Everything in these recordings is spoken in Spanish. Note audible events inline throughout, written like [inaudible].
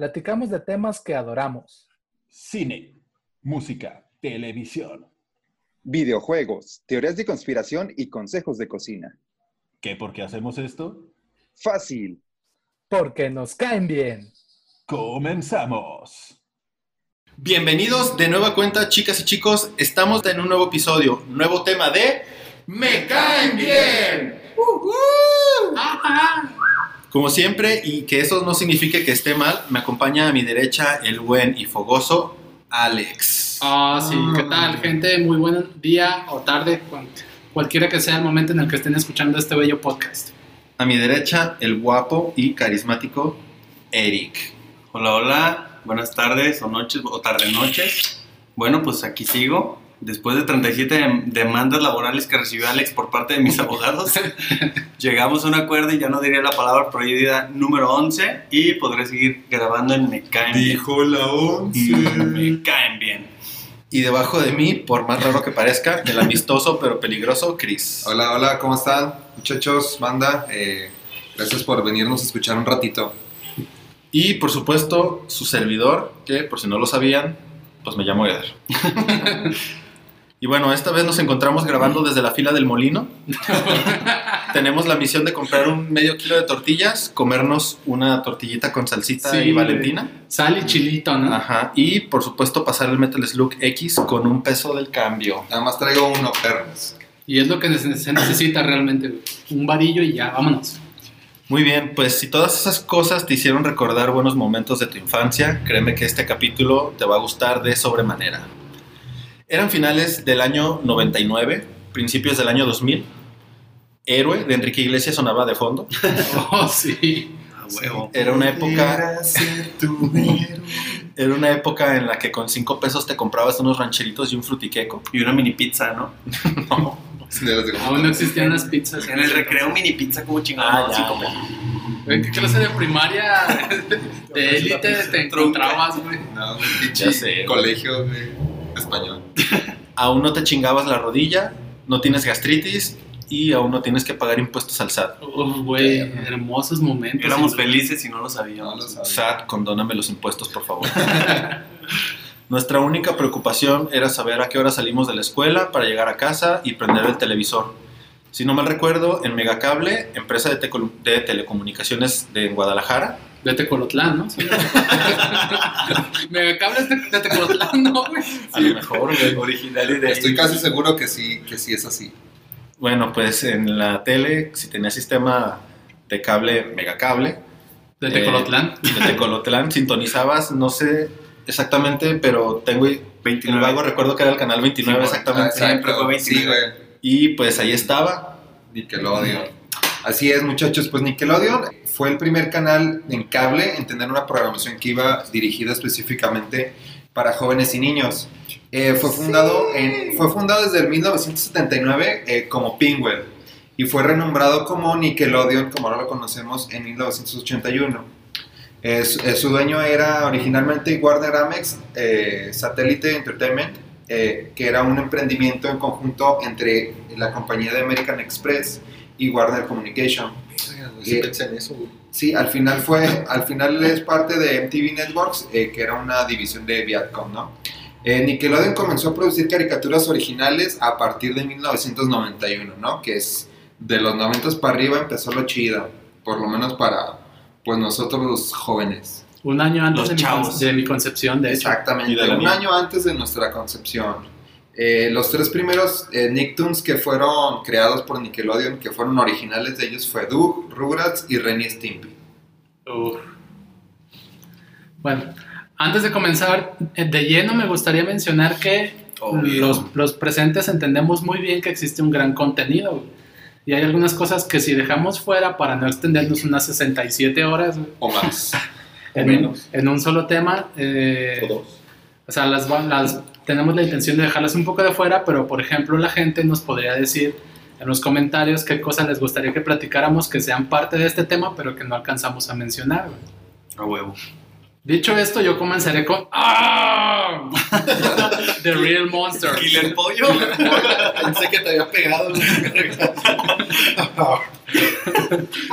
platicamos de temas que adoramos. cine, música, televisión. Videojuegos, teorías de conspiración y consejos de cocina. ¿Qué por qué hacemos esto? Fácil. Porque nos caen bien. Comenzamos. Bienvenidos de nueva cuenta, chicas y chicos. Estamos en un nuevo episodio, nuevo tema de Me caen bien. Como siempre, y que eso no signifique que esté mal, me acompaña a mi derecha el buen y fogoso Alex. Ah, sí, ¿qué tal, gente? Muy buen día o tarde, cual- cualquiera que sea el momento en el que estén escuchando este bello podcast. A mi derecha el guapo y carismático Eric. Hola, hola, buenas tardes o noches o tarde noches. Bueno, pues aquí sigo. Después de 37 dem- demandas laborales que recibió Alex por parte de mis [laughs] abogados, llegamos a un acuerdo y ya no diría la palabra prohibida número 11 y podré seguir grabando en Me Caen Bien. la Me Caen Bien. Y debajo de mí, por más raro que parezca, el amistoso pero peligroso Chris. Hola, hola, ¿cómo están? Muchachos, banda, eh, gracias por venirnos a escuchar un ratito. Y por supuesto, su servidor, que por si no lo sabían, pues me llamo Eder. [laughs] y bueno, esta vez nos encontramos grabando desde la fila del molino. [laughs] Tenemos la misión de comprar un medio kilo de tortillas, comernos una tortillita con salsita Sí, y valentina. Sal y chilito, ¿no? Ajá. Y por supuesto pasar el Metal Slug X con un peso del cambio. Nada más traigo uno, perros. Y es lo que se necesita realmente. Un varillo y ya, vámonos. Muy bien, pues si todas esas cosas te hicieron recordar buenos momentos de tu infancia, créeme que este capítulo te va a gustar de sobremanera. Eran finales del año 99, principios del año 2000. Héroe de Enrique Iglesias sonaba de fondo. [laughs] Oh, sí. A huevo. Era una época era una época en la que con 5 pesos te comprabas unos rancheritos y un frutiqueco. Y una mini pizza, ¿no? [laughs] Aún no existían las pizzas. En el recreo mini pizza, como. Ah, Cinco pesos. Güey, ¿Qué clase de primaria [laughs] de élite te encontrabas, güey? No, pinche sé. colegio de español. Aún no te chingabas la rodilla, no tienes gastritis y aún no tienes que pagar impuestos al SAT. Uf, güey, hermosos momentos. Éramos felices y no lo No sabíamos. lo sabía. SAT, condóname los impuestos, por favor. [laughs] Nuestra única preocupación era saber a qué hora salimos de la escuela para llegar a casa y prender el televisor. Si no mal recuerdo, en Megacable, empresa de, teco- de telecomunicaciones de Guadalajara, De Tecolotlán, ¿no? Sí. [laughs] Megacables de, de Tecolotlán, ¿no, güey? a lo mejor, güey. Original y de Estoy casi seguro que sí, que sí es así. Bueno, pues en la tele, si tenía sistema de cable, Megacable, De Eh, Tecolotlán. de Tecolotlán, sintonizabas, no sé exactamente, pero tengo el 29. vago recuerdo que era el canal 29 Sí, exactamente. siempre fue Sí, 29. güey. Y pues ahí estaba, Nickelodeon. Así es, muchachos. Pues Nickelodeon fue el primer canal en cable en tener una programación que iba dirigida específicamente para jóvenes y niños. Eh, fue, fundado en, fue fundado desde el 1979 eh, como Pingwell y fue renombrado como Nickelodeon, como ahora lo conocemos, en 1981. Eh, su, su dueño era originalmente Warner Amex eh, Satellite Entertainment, eh, que era un emprendimiento en conjunto entre la compañía de American Express y Warner Communication. Sí, Eh, pensé en eso, güey. Sí, al final fue, al final es parte de MTV Networks, eh, que era una división de Viacom, ¿no? Eh, Nickelodeon comenzó a producir caricaturas originales a partir de 1991, ¿no? Que es de los 90 para arriba empezó lo chido, por lo menos para pues nosotros los jóvenes. Un año antes Los de mi, de mi concepción, de hecho. Exactamente, un mía. año antes de nuestra concepción. Eh, los tres primeros eh, Nicktoons que fueron creados por Nickelodeon, que fueron originales de ellos, fue Doug, Rugrats y Ren y Stimpy. Uf. Bueno, antes de comenzar eh, de lleno, me gustaría mencionar que los, los presentes entendemos muy bien que existe un gran contenido. Y hay algunas cosas que si dejamos fuera para no extendernos unas 67 horas, O más. [laughs] en, menos. en un solo tema. eh, O dos. o sea, las, las tenemos la intención de dejarlas un poco de fuera, pero por ejemplo la gente nos podría decir en los comentarios qué cosas les gustaría que platicáramos que sean parte de este tema, pero que no alcanzamos a mencionar. A huevo. Dicho esto, yo comenzaré con ¡Ah! [laughs] The Real Monster. Killer pollo. Pensé que te había pegado. [laughs]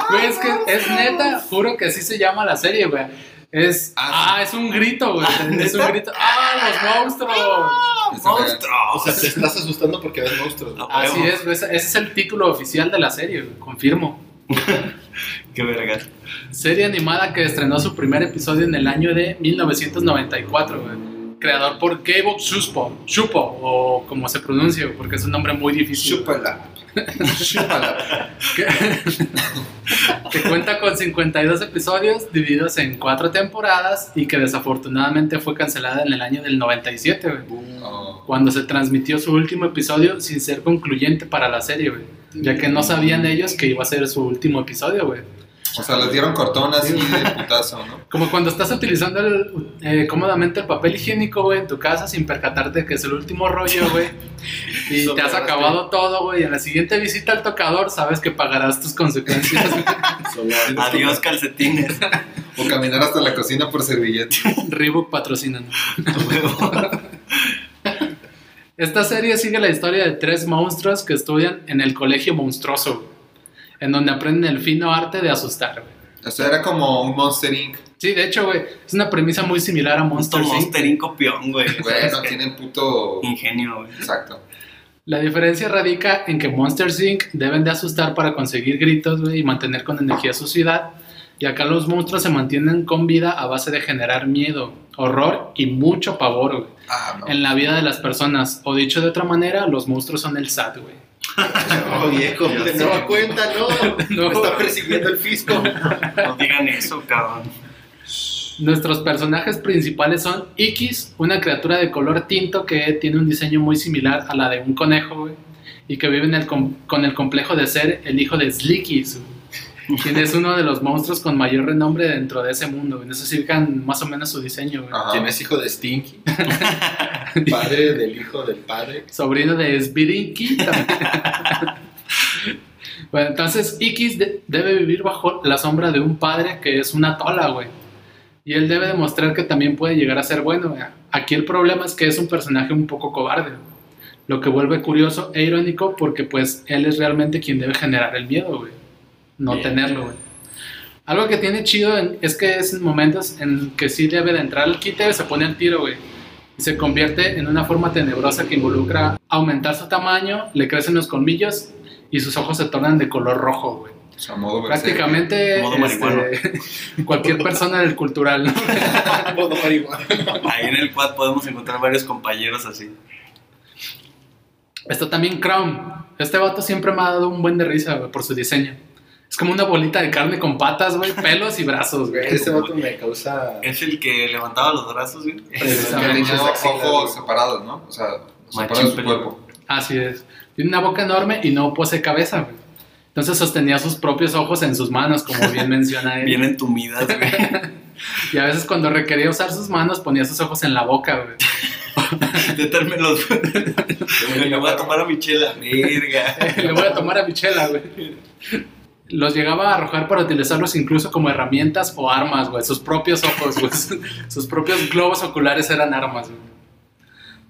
Güey, es que es neta, juro que así se llama la serie, güey. Es, Ah, ah, es un grito, güey. Es un grito. ¡Ah, los monstruos! Está ¡Monstruo! O sea, te estás asustando porque ves monstruos. ¿no? Así es, ese es el título oficial de la serie, güey. Confirmo. [laughs] Qué verga. Serie animada que estrenó su primer episodio en el año de 1994, güey. Creador por Gabo Shuspo, Shupo, o como se pronuncia, porque es un nombre muy difícil. Chúpala. [laughs] que, que cuenta con 52 episodios divididos en cuatro temporadas y que desafortunadamente fue cancelada en el año del 97, güey, Oh. cuando se transmitió su último episodio sin ser concluyente para la serie, güey, ya que no sabían ellos que iba a ser su último episodio, güey. O sea, les dieron cortón así de putazo, ¿no? Como cuando estás utilizando el, eh, cómodamente el papel higiénico, güey, en tu casa sin percatarte que es el último rollo, güey. [laughs] Y te has acabado todo, güey. y En la siguiente visita al tocador sabes que pagarás tus consecuencias. [laughs] Adiós, calcetines. O caminar hasta la cocina por servilleta. [laughs] Reebok patrocina. Esta serie sigue la historia de tres monstruos que estudian en el colegio monstruoso, güey, en donde aprenden el fino arte de asustar. güey. O sea, era como un Monster Inc. Sí, de hecho, güey, es una premisa muy similar a Monster Monster Inc. Copión, güey. Bueno, [laughs] tienen puto... Ingenio, güey. Exacto. La diferencia radica en que Monster Inc. deben de asustar para conseguir gritos güey, y mantener con energía su ciudad. Y acá los monstruos se mantienen con vida a base de generar miedo, horror y mucho pavor güey, Ah, no. en la vida de las personas. O dicho de otra manera, los monstruos son el SAT, güey. [laughs] No, viejo, de nueva cuenta, no. [laughs] No. Me está persiguiendo el fisco. No digan eso, cabrón. Nuestros personajes principales son Ikis, una criatura de color tinto que tiene un diseño muy similar a la de un conejo, güey, y que vive en el com- con el complejo de ser el hijo de Slickies, güey, quien es uno de los monstruos con mayor renombre dentro de ese mundo. güey. No sé si ubican más o menos su diseño. ¿Quién es hijo de Stinky? [laughs] Padre del hijo del padre. sobrino de también. [laughs] bueno, entonces Ikis de- debe vivir bajo la sombra de un padre que es una tola, güey. Y él debe demostrar que también puede llegar a ser bueno. güey. Aquí el problema es que es un personaje un poco cobarde. Lo que vuelve curioso e irónico porque pues él es realmente quien debe generar el miedo, güey. No Bien. tenerlo, güey. Algo que tiene chido en- es que es en momentos en que sí debe de entrar al quite, se pone al tiro, güey y se convierte en una forma tenebrosa que involucra aumentar su tamaño, le crecen los colmillos y sus ojos se tornan de color rojo, güey. O sea, modo. Prácticamente Modo marihuano. este, [laughs] cualquier persona del cultural, ¿no? [laughs] Modo marihuana. Ahí en el quad podemos encontrar varios compañeros así. Está también Crown. Este vato siempre me ha dado un buen de risa, güey, por su diseño. Es como una bolita de carne con patas, güey, pelos y brazos, güey. Ese vato me causa. Es el que levantaba los brazos, güey. [laughs] Precisamente. ojos separados, ¿no? O sea, separados su cuerpo. Así es. Tiene una boca enorme y no posee cabeza, güey. Entonces sostenía sus propios ojos en sus manos, como bien menciona [laughs] él. Bien entumidas, güey. [laughs] Y a veces cuando requería usar sus manos ponía sus ojos en la boca, güey. Detérmelos. Me voy a tomar a mi chela. Verga. Le voy a tomar a Michela, güey. Los llegaba a arrojar para utilizarlos incluso como herramientas o armas, güey. Sus propios ojos, güey. [laughs] Sus propios globos oculares eran armas, güey.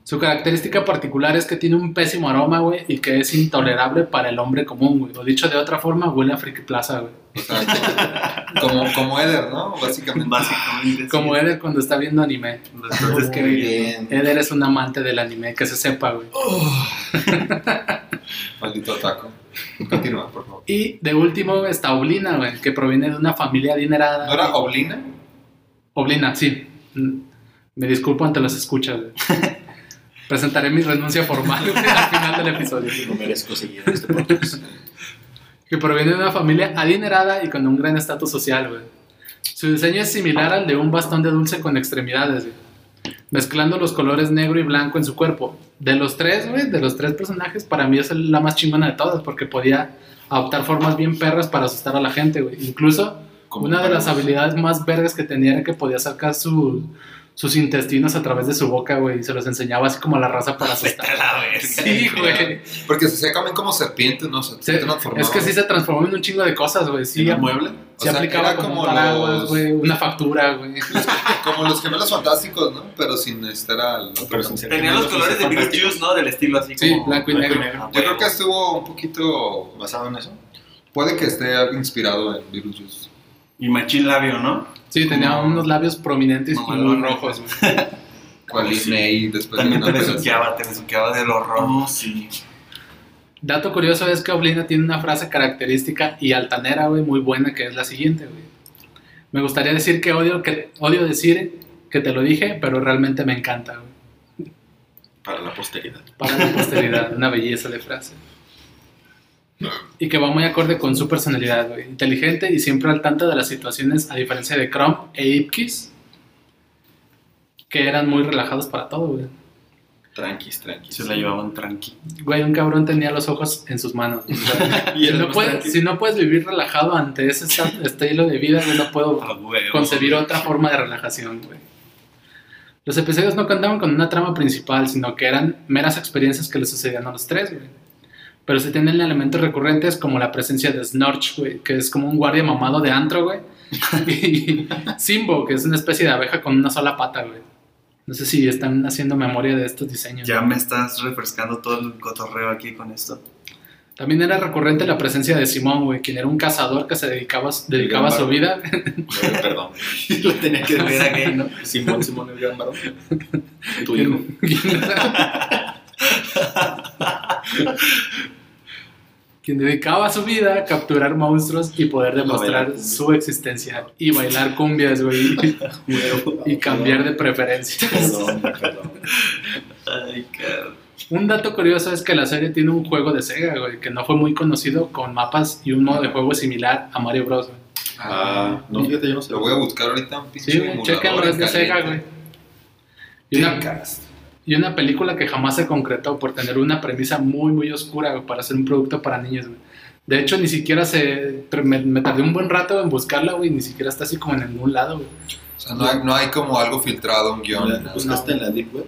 Su característica particular es que tiene un pésimo aroma, güey, y que es intolerable para el hombre común, güey. O dicho de otra forma, huele a Friki Plaza, güey. O sea, como, como Eder, ¿no? Básicamente. Básicamente. sí. Como Eder cuando está viendo anime. Bien. Eder es un amante del anime, que se sepa, güey. [laughs] Maldito taco. [laughs] Continúa, por favor. Y de último está Oblina, güey, que proviene de una familia adinerada. ¿No era Oblina? Oblina, sí. Me disculpo ante los escuchas. güey. [laughs] Presentaré mi renuncia formal güey, al final del episodio. No merezco seguir en este podcast. [laughs] Que proviene de una familia adinerada y con un gran estatus social, güey. Su diseño es similar al de un bastón de dulce con extremidades, güey. Mezclando los colores negro y blanco en su cuerpo. De los tres, güey, de los tres personajes, para mí es la más chingona de todas, porque podía adoptar formas bien perras para asustar a la gente, güey. Incluso Una de las habilidades más vergas que tenía era que podía sacar su- sus intestinos a través de su boca, güey, y se los enseñaba así como a la raza para [laughs] asustar. La verga. Sí, güey. Porque se comen como serpientes, ¿no? Se, se es que sí se transformó en un chingo de cosas, güey. Sí, ¿En el mueble? se O sea, aplicaba era como, como un paraguas, los- güey, una factura, güey. [laughs] Como los gemelos fantásticos, ¿no? Pero sin estar al... Pero sin ser Tenía los colores de Beetlejuice, ¿no? Del estilo así Sí, como... blanco y negro. Ah, Yo creo que estuvo un poquito... ¿Basado en eso? Puede que esté algo inspirado en Beetlejuice. Y machín labio, ¿no? Sí, tenía Como- unos labios prominentes y muy rojos. [laughs] Cual Disney después También de te besuqueaba, te besuqueaba del horror. Oh, sí. Dato curioso es que Oblina tiene una frase característica y altanera, güey, muy buena, que es la siguiente, güey. Me gustaría decir que odio, que odio decir que te lo dije, pero realmente me encanta, güey. Para la posteridad. Para la posteridad, una belleza de frase. Y que va muy acorde con su personalidad, güey. Inteligente y siempre al tanto de las situaciones, a diferencia de Chrome e Ipkiss, que eran muy relajados para todo, güey. Tranquis, tranquis. Se la llevaban tranqui. Güey, un cabrón tenía los ojos en sus manos. [laughs] güey. Si, no puedes, tranquis. si no puedes vivir relajado ante ese estilo de vida, güey, no puedo A huevo. concebir otra forma de relajación, güey. Los episodios no contaban con una trama principal, sino que eran meras experiencias que le sucedían a los tres, güey. Pero se tienen elementos recurrentes como la presencia de Snorch, güey, que es como un guardia mamado de antro, güey. [laughs] Y Simbo, que es una especie de abeja con una sola pata, güey. No sé si están haciendo memoria de estos diseños. Ya me estás refrescando todo el cotorreo aquí con esto. También era recurrente la presencia de Simón, güey, quien era un cazador que se dedicaba, dedicaba su vida. Perdón. [laughs] Lo tenía que ver a gay, ¿no? Simón, Simón, el gran varón. Tu hijo. [laughs] quien dedicaba su vida a capturar monstruos y poder demostrar su existencia y bailar cumbias, güey, y cambiar de preferencia. Perdón, perdón. Ay, cabrón. Un dato curioso es que la serie tiene un juego de Sega, güey, que no fue muy conocido con mapas y un modo de juego similar a Mario Bros. güey. Ah, no, fíjate, yo no sé. Lo voy a buscar ahorita un pinche Sí, chéquenlo, es de Sega, güey. Y una. Y una película que jamás se concretó por tener una premisa muy, muy oscura para ser un producto para niños, güey. De hecho, ni siquiera se... Me, me tardé un buen rato en buscarla, güey, ni siquiera está así como en ningún lado, güey. O sea, no hay, no hay como algo filtrado, un guion. ¿La. ¿Buscaste en la Deep Web?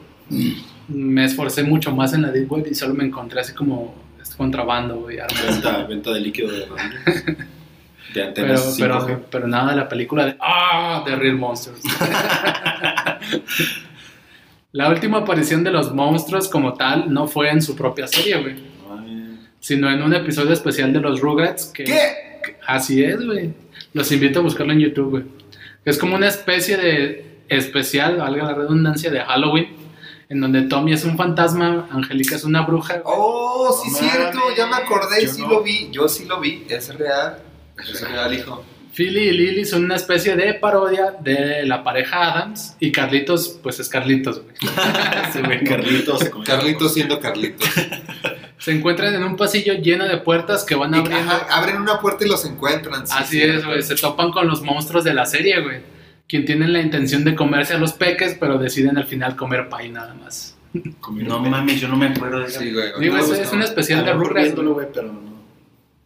Me esforcé mucho más en la Deep Web y solo me encontré así como este contrabando, güey. Venta, venta de líquido de. [laughs] De Pero, antenas pero, 5G. pero nada de la película de ¡Ah! The Real Monsters. [laughs] la última aparición de los monstruos como tal no fue en su propia serie, güey. Sino en un episodio especial de los Rugrats. Que, ¿Qué? que- así es, güey. Los invito a buscarlo en YouTube, güey. Es como una especie de especial, valga la redundancia, de Halloween. En donde Tommy es un fantasma, Angélica es una bruja. Oh, sí, No cierto, ya me acordé, yo sí no. lo vi. Yo sí lo vi, es real. Es real, hijo. Philly y Lily son una especie de parodia de la pareja Adams. Y Carlitos, pues es Carlitos, güey. [laughs] Carlitos. siendo Carlitos. [laughs] Se encuentran en un pasillo lleno de puertas que van abriendo. ajá, abren una puerta y los encuentran. sí, Así es, güey. Se topan con los monstruos de la serie, güey. Quien tienen la intención de comerse a los peques, pero deciden al final comer pay nada más. No mames, yo no me acuerdo de eso. Sí, güey. Digo, ahorita es, un especial de Rugrats. pero no.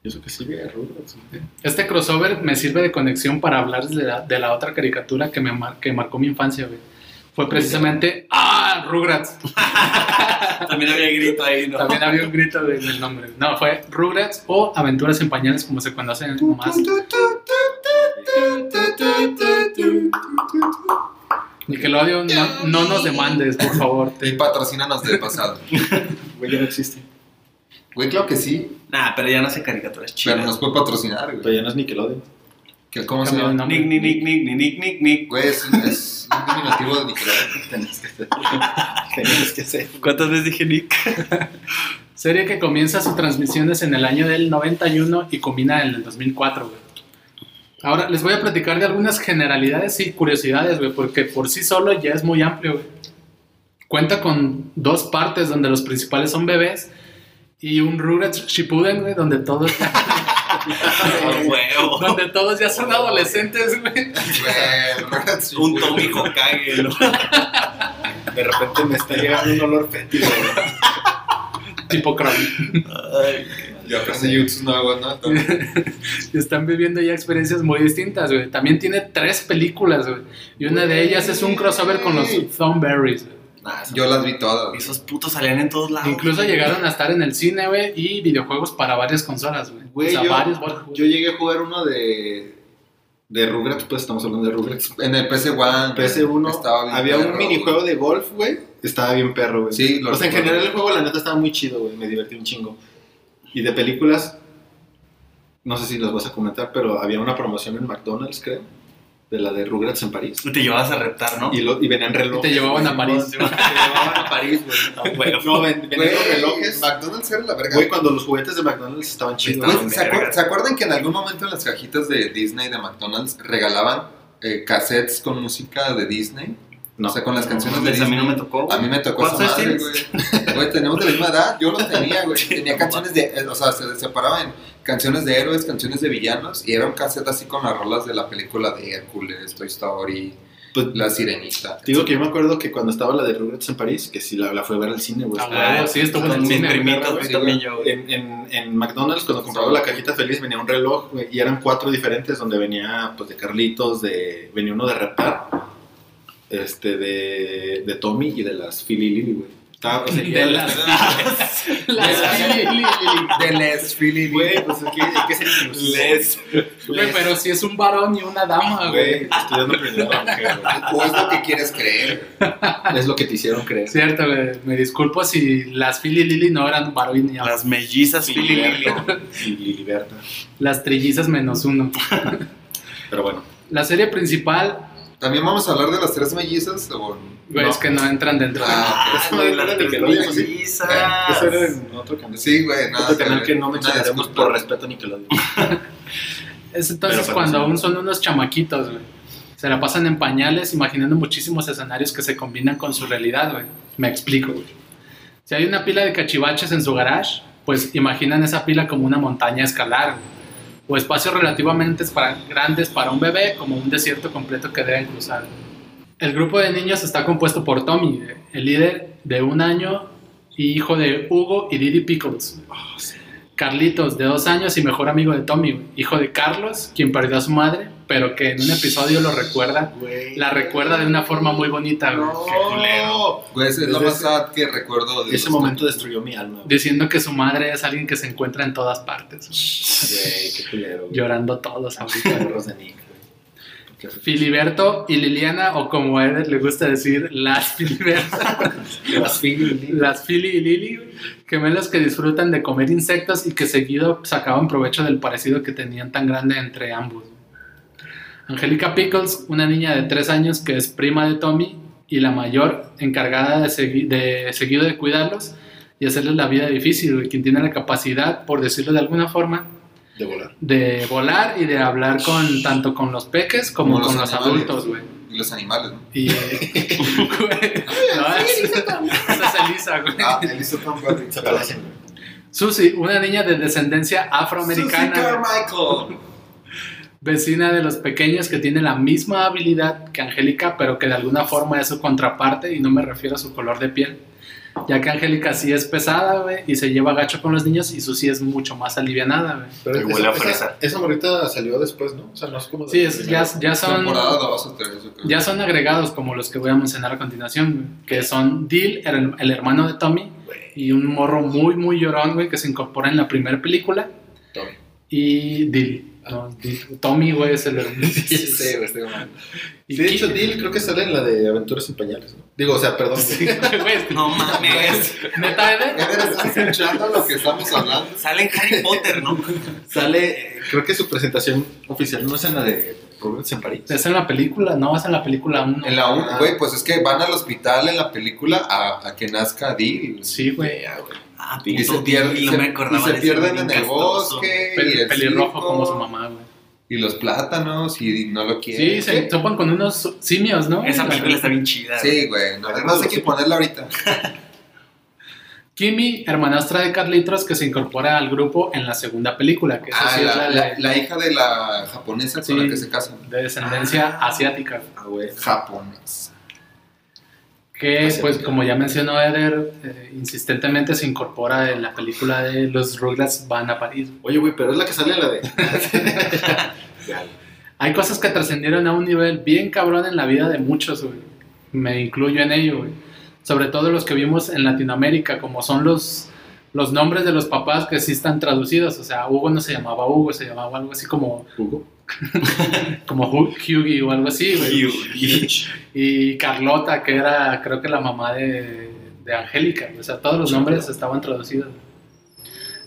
Yo sé que sí güey. Este crossover me sirve de conexión para hablar de la, de la otra caricatura que, me mar- que marcó mi infancia, güey. Fue precisamente ¡Ah! Rugrats. [laughs] También había grito ahí, ¿no? También había un grito de- del nombre. No, fue Rugrats o Aventuras en Pañales, como se conocen más. Nickelodeon, no, no nos demandes, por favor. Y Te- patrocínanos de pasado. [laughs] Güey, ya no existe. Güey, claro que sí, Nah, pero ya no hace caricaturas pero chidas. nos puede patrocinar, Pero güey. ya no es Nickelodeon. ¿Qué- ¿Cómo se llama? nombre. Nick, nick, nick, nick, nick, nick, nick. Güey, es, es un diminutivo de Nickelodeon. [laughs] Tenías que hacer. Tenías que hacer. ¿Cuántas veces dije Nick? [laughs] Serie que comienza sus transmisiones en el año del 91 y culmina en el 2004, güey. Ahora les voy a platicar de algunas generalidades y curiosidades, güey, porque por sí solo ya es muy amplio, güey. Cuenta con dos partes donde los principales son bebés y un Rugrats Shippuden, güey, donde todos, [laughs] donde todos ya son adolescentes, güey. Y Un. Tommy Hokage, ¿no? De repente me está llegando un olor fétido, güey. Tipo Chrome. Ya aprendí jutsus nuevos, ¿no? y [laughs] están viviendo ya experiencias muy distintas, güey. También tiene tres películas, güey. Y una de ellas es un crossover con los Thornberries. güey. Nah, Yo las vi todas. Esos putos salían en todos lados. Incluso llegaron a estar en el cine, güey, y videojuegos para varias consolas, güey. Güey, o sea, yo, varios, yo llegué a jugar uno de, de Rugrats, pues estamos hablando de Rugrats. En el PS1. PS1 estaba bien había un perro. minijuego de golf, güey. Estaba bien perro, güey. Sí, lo O sea, en general el juego, la neta, estaba muy chido, güey. Me divertí un chingo. Y de películas, no sé si las vas a comentar, pero había una promoción en McDonald's, creo, de la de Rugrats en París. Te llevabas a reptar, ¿no? Y, lo, y venían relojes. Y te llevaban a París. Te llevaban a París, güey. [laughs] Güey. No, ven- venían los relojes. McDonald's era la verga. Güey, cuando los juguetes de McDonald's estaban chidos. Estaban ¿se, acuer- se acuerdan que en algún momento en las cajitas de Disney de McDonald's regalaban eh, cassettes con música de Disney? No. O sea, con las canciones de Pues a mí Disney. no me tocó. A mí me tocó esa ¿Cuántos madre, güey. Güey, tenemos de la misma edad. Yo los [laughs] tenía, güey. Tenía canciones de. eh, O sea, se separaban canciones de héroes, canciones de villanos. Y era un cassette así con las rolas de la película de Hércules, Toy Story, Pues, La Sirenita. Te digo que yo me acuerdo que cuando estaba la de Rugrats en París, que sí la, la fue a ver al cine, güey. Ah, sí, estuvo en Con el cine, güey, también yo. En, en, en McDonald's, cuando compraba la cajita feliz, venía un reloj, güey, y eran cuatro diferentes, donde venía, pues, de Carlitos, de, venía uno de Reptar, este, de, de Tommy y de las Philly Lily, güey. Estaba, o sea, De las... las. De Les Philly. Güey, pues, es que hay que ser inclusivo. Les. Güey, pero si es un varón y una dama, Güey, estudiando primero, [laughs] O es lo que quieres creer. Es lo que te hicieron creer. Cierto, güey. Me disculpo si las Lili no eran varón y. Las mellizas Lili Lili. Liliberta. Y Liliberta. Las trillizas menos uno. Pero bueno. La serie principal, ¿También vamos a hablar de las tres mellizas? O... güey, No. es que no entran dentro de... Ah, Ah, Eso güey, era las de Nickelodeon, ¿sí? mellizas. Eso era en otro canal. Sí, güey, nada. Otro canal que no mencionaremos por respeto a Nickelodeon. [laughs] Es entonces Pero, pero cuando sí. aún son unos chamaquitos, güey. Se la pasan en pañales imaginando muchísimos escenarios que se combinan con su realidad, güey. Me explico, güey. Si hay una pila de cachivaches en su garage, pues imaginan esa pila como una montaña a escalar, güey. O espacios relativamente para- grandes para un bebé, como un desierto completo que deben cruzar. El grupo de niños está compuesto por Tommy, el líder de un año y hijo de Hugo y Didi Pickles. Carlitos, de dos años y mejor amigo de Tommy, hijo de Carlos, quien perdió a su madre, pero que en un episodio lo recuerda, la recuerda de una forma muy bonita, güey, Qué culero. Güey, ese es lo más sad que recuerdo de Ese momento destruyó mi alma. güey. diciendo que su madre es alguien que se encuentra en todas partes, Güey, qué culero. güey. llorando todos ahorita. De Nick, güey. Filiberto y Liliana, o como a Eder le gusta decir, las Filiberto, [laughs] Las Philly. las Fili y Lili, güey, gemelos que disfrutan de comer insectos y que seguido sacaban provecho del parecido que tenían tan grande entre ambos. Angélica Pickles, una niña de 3 años que es prima de Tommy y la mayor encargada de, segui- de seguido de cuidarlos y hacerles la vida difícil, quien tiene la capacidad, por decirlo de alguna forma, De volar. de volar y de hablar con tanto con los peques como, Como con los adultos, güey. Y los animales, ¿no? Y [laughs] güey, no, es- esa es Elisa, güey. Ah, Elisa Tom Godwin. Se parecen, güey. Susie, una niña de descendencia afroamericana, Susie Carmichael. Vecina de los pequeños que tiene la misma habilidad que Angélica, pero que de alguna forma es su contraparte y no me refiero a su color de piel. Ya que Angélica sí es pesada, güey, y se lleva gacho con los niños y Susie es mucho más alivianada, güey. Pero Que huele a esa, fresa. esa, esa morrita salió después, ¿no? O sea, no es como. de Sí, es, ya, ya son... Temporada 2 o 3, yo creo. Ya son agregados como los que voy a mencionar a continuación, güey, que son Dill, el, el hermano de Tommy, y un morro muy, muy llorón, güey, que se incorpora en la primera película, Tommy. y Dill. No, Dill. Tommy, güey, es el hermano. [laughs] Sí, güey, estoy mal. Y Sí, de hecho, Dill creo que sale en la de Aventuras sin Pañales, ¿no? Digo, o sea, perdón. Güey, [laughs] No mames. ¿Neta, Eder? [laughs] Eder, ¿estás escuchando lo que estamos hablando? Sale en Harry Potter, ¿no? sale, creo que su presentación oficial no es en la de Roberts en París. Es en la película, no, es en la película 1. En la 1, güey, pues es que van al hospital en la película a, a que nazca Dil. Sí, güey. Ah, Y puto, se, pierden, y no se- me y acordaba se de pierden en el bosque. y Pel- el pelirrojo circo, como su mamá, güey. Y los plátanos y no lo quieren. Sí, se topan con unos simios, ¿no? Esa La- película está bien chida. Sí, güey. No, además hay que ponerla ahorita. [laughs] Kimi, hermanastra de Carlitos, que se incorpora al grupo en la segunda película, que Ah, sí es la, la, la- la hija de la japonesa Sí. con la que se casan. de descendencia asiática. Ah, güey. Japonesa. Que, pues, como ya mencionó Eder, eh, insistentemente se incorpora en la película de Los Rugrats van a París. Oye, güey, pero es la que sale la de. [laughs] Hay cosas que trascendieron a un nivel bien cabrón en la vida de muchos, güey. Me incluyo en ello, güey. Sobre todo los que vimos en Latinoamérica, como son los, los nombres de los papás que sí están traducidos. O sea, Hugo no se llamaba Hugo, se llamaba algo así como, Hugo. [laughs] como Hu- Hughie o algo así, güey. [laughs] Y Carlota, que era creo que la mamá de, de Angélica. O sea, todos los nombres estaban traducidos.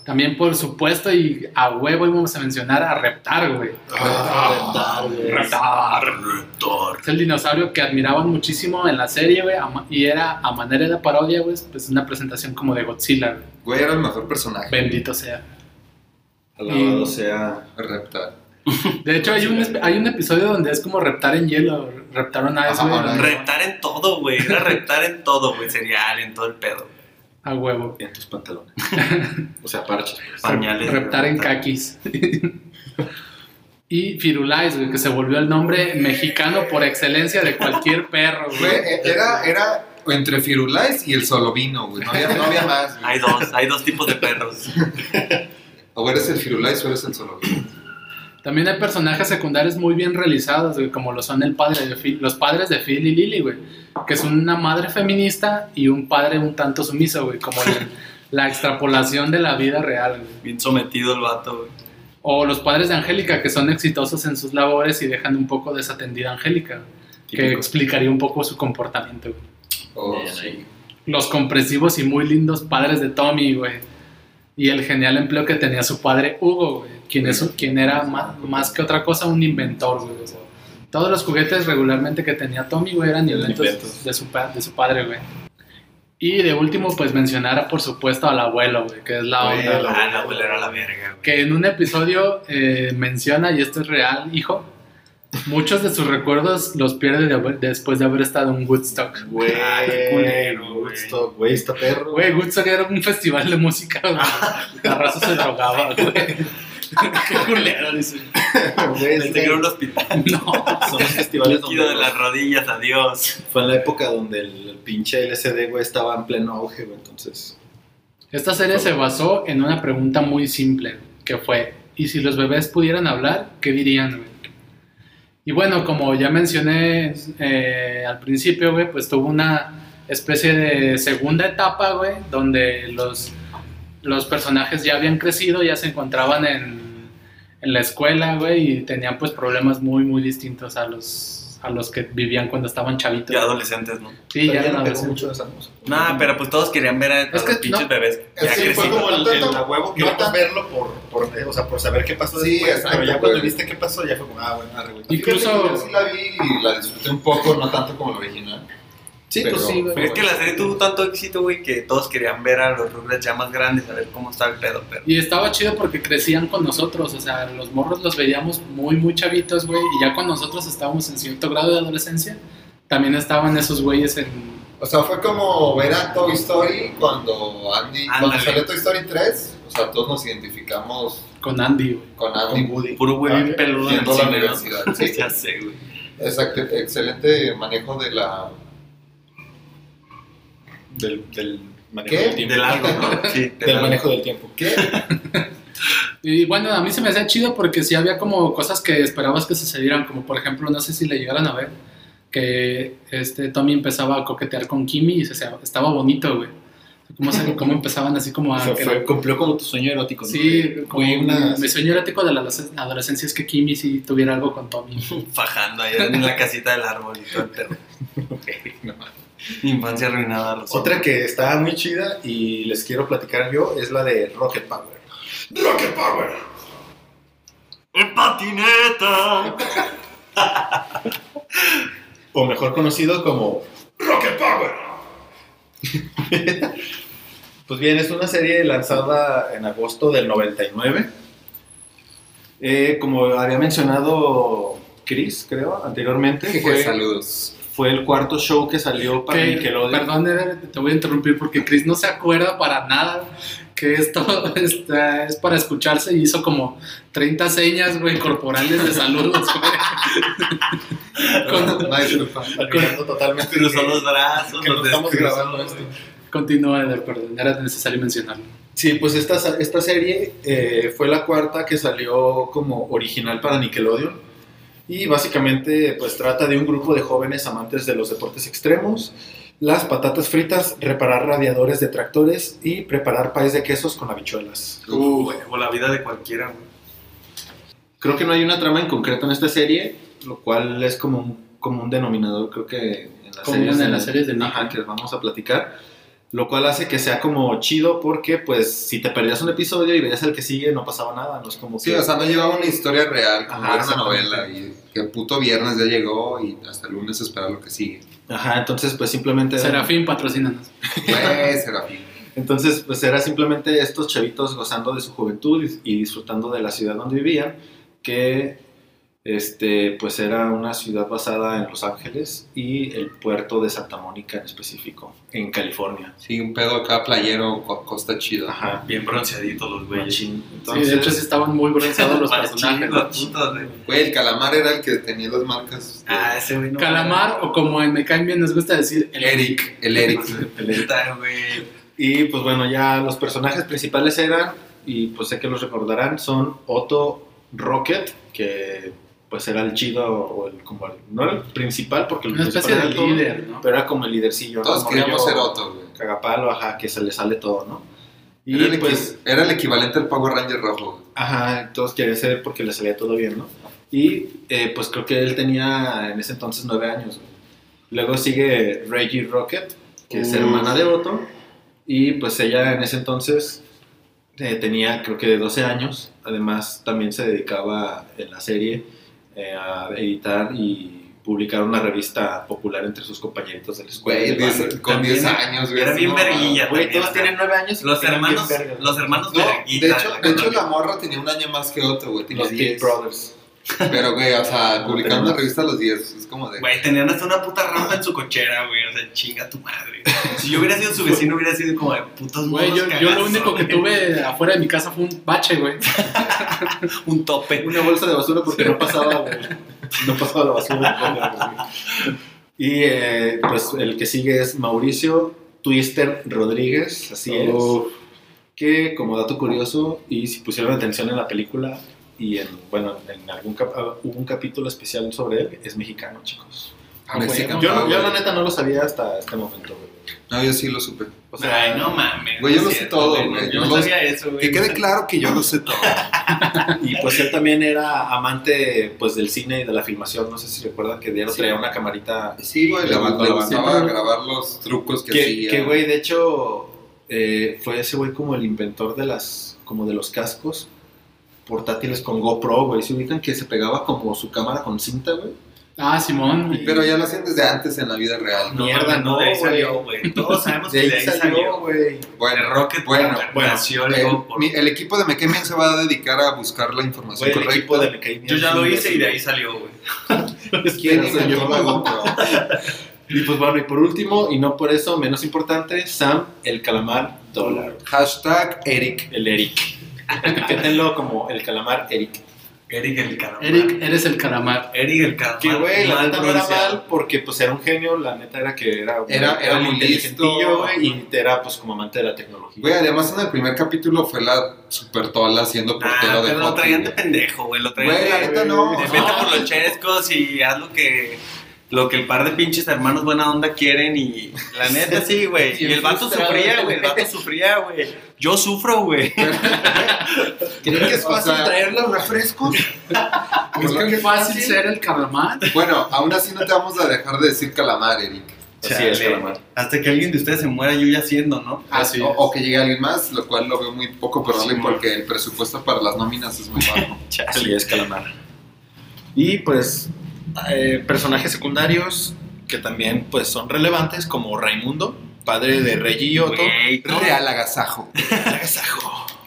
También, por supuesto, y a huevo íbamos a mencionar a Reptar, güey. Ah, güey. Reptar. Reptar. Es el dinosaurio que admiraban muchísimo en la serie, güey. Y era a manera de parodia, güey. Pues una presentación como de Godzilla, güey. Güey, era el mejor personaje. Bendito sea. Alabado sea. Reptar. [laughs] De hecho, hay un, hay un episodio donde es como reptar en hielo. Reptar on ice. Reptar en todo, güey. Era reptar en todo, güey. Cereal, en todo el pedo. A huevo. En tus pantalones. [laughs] o sea, parches. pues. Pañales. Reptar en kakis. [laughs] y Firulais, güey, que se volvió el nombre mexicano por excelencia de cualquier [laughs] perro, Güey, eh, era, era entre Firulais y el Solovino, güey. No había, no había más. güey. Hay dos, hay dos tipos de perros. O eres el Firulais o eres el Solovino. También hay personajes secundarios muy bien realizados, güey, como lo son el padre de Phil- los padres de Phil y Lily, güey, que es una madre feminista y un padre un tanto sumiso, güey, como la, [laughs] la extrapolación de la vida real, güey. Bien sometido el vato, güey. O los padres de Angélica, que son exitosos en sus labores y dejan un poco desatendida a Angélica, que Típico. explicaría un poco su comportamiento, güey. Oh, sí. Los compresivos y muy lindos padres de Tommy, güey. Y el genial empleo que tenía su padre Hugo, güey. Quien, es, quien era más, más que otra cosa un inventor, güey. O sea, todos los juguetes regularmente que tenía Tommy, güey, eran inventos, inventos. De, su, de su padre, güey. Y de último, pues mencionar, por supuesto, al abuelo, güey, que es la Güey, onda. el Ah, la abuela era la verga, güey. Que en un episodio eh, menciona, y esto es real, hijo, muchos de sus recuerdos los pierde de después de haber estado en Woodstock. Güey, Ah, qué culero. Woodstock, güey, está perro. Güey, Woodstock era un festival de música, güey. [laughs] La raza se drogaba, güey. [laughs] Qué culero, dice. [laughs] Güey, Pensé que era un hospital. [laughs] No. Son los festivales donde Líquido de las rodillas, adiós. fue en la época donde el pinche LSD, güey, estaba en pleno auge, güey, entonces. Esta serie se basó en una pregunta muy simple, que fue, ¿y si los bebés pudieran hablar, qué dirían, güey? Y bueno, como ya mencioné eh, al principio, güey, pues tuvo una especie de segunda etapa, güey, donde los, los personajes ya habían crecido, ya se encontraban en, en la escuela, güey, y tenían pues problemas muy, muy distintos a los, a los que vivían cuando estaban chavitos. Ya adolescentes, ¿no? Sí, ya Pero eran no pegó adolescentes. mucho esa música. Nah, pero pues todos querían ver a, a Es los que pinches no. bebés. Ya fue como el- el- a huevo que no tan- verlo por, por, o sea, por saber qué pasó Sí, después, exacto, pero ya cuando viste qué pasó, ya fue como, ah, bueno, arre, güey. Incluso- Yo sí la vi y la disfruté un poco, no tanto como la original. Sí, Pero- pues sí, güey. Pero es que la serie tuvo tanto éxito, güey, que todos querían ver a los Rugrats ya más grandes, a ver cómo está el pedo, pero... Y estaba chido porque crecían con nosotros, o sea, los morros los veíamos muy, muy chavitos, güey, y ya cuando nosotros estábamos en cierto grado de adolescencia, también estaban esos güeyes en... O sea, fue como ver a Toy Story cuando Andy, cuando Ándale. salió Toy Story 3, o sea, todos nos identificamos con Andy, güey. con Andy Con Woody. Puro güey bien peludo en el yendo a la universidad. Sí, [laughs] Ya sé, güey. exacto, excelente manejo de la... Del, del manejo ¿Qué? del tiempo. De largo, ¿no? [laughs] Sí, de Del largo. manejo del tiempo. ¿Qué? [laughs] Y bueno, a mí se me hacía chido porque sí había como cosas que esperabas que sucedieran, como por ejemplo, no sé si le llegaran a ver, que este Tommy empezaba a coquetear con Kimi y se, se- estaba bonito, güey. Cómo, se- cómo empezaban así como a... [laughs] O sea, fue- cumplió como tu sueño erótico. ¿no? Sí, como Fue una... mi sueño erótico de la adolesc- adolescencia es que Kimi sí tuviera algo con Tommy. Fajando ahí en la casita del árbol y todo el pedo. No. Infancia arruinada. Otra que está muy chida y les quiero platicar yo es la de Rocket Power. Rocket Power. ¡En patineta! O mejor conocido como Rocket Power. [laughs] pues bien, es una serie lanzada en agosto del 99. Eh, como había mencionado Chris, creo, anteriormente, fue, Saludos. Fue el cuarto show que salió para Que, Nickelodeon. perdón, te voy a interrumpir porque Chris no se acuerda para nada que esto [laughs] está- es para escucharse y hizo como 30 señas, güey, corporales de saludos, güey. Con- disculpa. Olvidando totalmente Cruzó los brazos, que los no estamos grabando esto. Continúa, perdón, era necesario mencionarlo. Sí, pues esta, esta serie eh, fue la cuarta que salió como original para Nickelodeon. Y básicamente pues trata de un grupo de jóvenes amantes de los deportes extremos, las patatas fritas, reparar radiadores de tractores y preparar país de quesos con habichuelas. Uh, o la vida de cualquiera. Creo que no hay una trama en concreto en esta serie, lo cual es como un, como un denominador, creo que en las series en las series de Nick. Ajá, que vamos a platicar. Lo cual hace que sea como chido porque, pues, si te perdías un episodio y veías el que sigue, no pasaba nada. No es como Sí, que- o sea, no llevaba una historia real como Ajá, era una novela y que puto viernes ya llegó y hasta el lunes esperar lo que sigue. Ajá, entonces, pues, simplemente... Serafín, patrocínanos. Pues, Serafín. Entonces, pues, era simplemente estos chavitos gozando de su juventud y disfrutando de la ciudad donde vivían, que, este, pues, era una ciudad basada en Los Ángeles y el puerto de Santa Mónica en específico, en California. Sí, un pedo acá playero, co- costa chido. Ajá. Bien bronceaditos los güeyes. Machín. Sí, Entonces, de hecho sí estaban muy bronceados los [laughs] personajes. güey. El calamar era el que tenía las marcas. Ah, ese güey no. Calamar, o como en Me Caen Bien nos gusta decir, El Eric, el Eric. Neta, güey. Y pues bueno, ya los personajes principales eran, y pues sé que los recordarán, son Otto Rocket, que pues era el chido, o el, como el- no era el principal, porque el principal era todo, líder, ¿no? pero era como el lidercillo. ¿no? Todos Como queríamos ser Otto, güey. Cagapalo, ajá, que se le sale todo, ¿no? Y Era el, pues, era el equivalente al Power Ranger rojo. ajá, todos querían ser porque le salía todo bien, ¿no? Y eh, pues creo que él tenía en ese entonces nueve años. güey. Luego sigue Reggie Rocket, que es Uf. hermana de Otto. Y pues ella en ese entonces eh, tenía creo que 12 años. Además también se dedicaba en la serie eh, a editar y publicar una revista popular entre sus compañeritos de la escuela. Güey, diez- con También 10 años, güey. era bien no, verguilla. Güey, todos tienen 9 años. Los hermanos, los hermanos No, de hecho, la de hecho la morra tenía un año más que Otto, güey. Los Big 10. Brothers. [laughs] Pero, güey, o sea, publicar una revista a los 10 es como de. Güey, tenían hasta una puta rampa en su cochera, güey. O sea, chinga tu madre. Si yo hubiera sido su vecino, hubiera sido como de putos Güey, yo, lo único que tuve afuera de mi casa fue un bache, güey. [laughs] Un tope. Una bolsa de basura porque no pasaba, güey. No pasaba la basura. Y eh, pues el que sigue es Mauricio Twister Rodríguez, así es. Que como dato curioso, y si pusieron atención en la película y en, bueno, en algún cap- ah, hubo un capítulo especial sobre él, es mexicano, chicos. Ah, Mexicano. Yo, yo la neta no lo sabía hasta este momento, güey. No, yo sí lo supe. O sea, Ay, no mames. Güey, yo lo sé todo, güey. güey. Yo no lo- sabía eso, güey. Que quede claro que yo lo sé todo. [laughs] Y pues él también era amante pues del cine y de la filmación. No sé si recuerdan que Diario Sí. traía una camarita Sí, güey, le, gustaba. gustaba grabar los trucos que, que, hacía. que, güey, de hecho, eh, fue ese güey como el inventor de las, como de los cascos portátiles con GoPro, güey. Se ubican que se pegaba como su cámara con cinta, güey. Ah, Simón. Pero ya lo hacían desde antes en la vida real. No, Mierda, no, no, de ahí salió, güey. Todos sabemos De que de ahí salió, güey. Bueno, El Rocket bueno, bueno, nació el mi- el equipo de McKinney se va a dedicar a buscar la información Güey, el correcta. equipo de Yo ya lo hice y de ahí salió, güey. [laughs] ¿Quién inventó la. GoPro? [laughs] Y pues bueno, y por último, y no por eso menos importante, Sam el calamar dólar. Hashtag Eric. El Eric. [laughs] Etiquétenlo como el calamar Eric. Eric el calamar. Eric, eres el calamar. Eric el calamar. Que güey, la neta no era mal porque pues era un genio, la neta era que era, Era- era muy inteligentillo, listo. güey, y era pues como amante de la tecnología. Güey, además en el primer capítulo fue la super tola siendo portero Ah, de pero lo traían de güey. pendejo, güey. Lo traían Güey, de la neta no. De vete por los chescos y haz lo que, lo que el par de pinches hermanos buena onda quieren y la neta sí, güey. Y el vato sufría, güey. El vato sufría, güey. Yo sufro, güey. [laughs] ¿Creen que es fácil traer los refrescos? [laughs] Es que fácil ser el calamar. Bueno, aún así no te vamos a dejar de decir calamar, Eric. Así es, calamar. Hasta que alguien de ustedes se muera, yo ya siendo, ¿no? Así o, es. o que llegue alguien más, lo cual lo veo muy poco probable Sí, porque el presupuesto para las nóminas es muy bajo. [laughs] Así es, calamar. Y pues eh, personajes secundarios que también pues son relevantes como Raimundo, padre de Reggie y Otto. Güey, Real agasajo.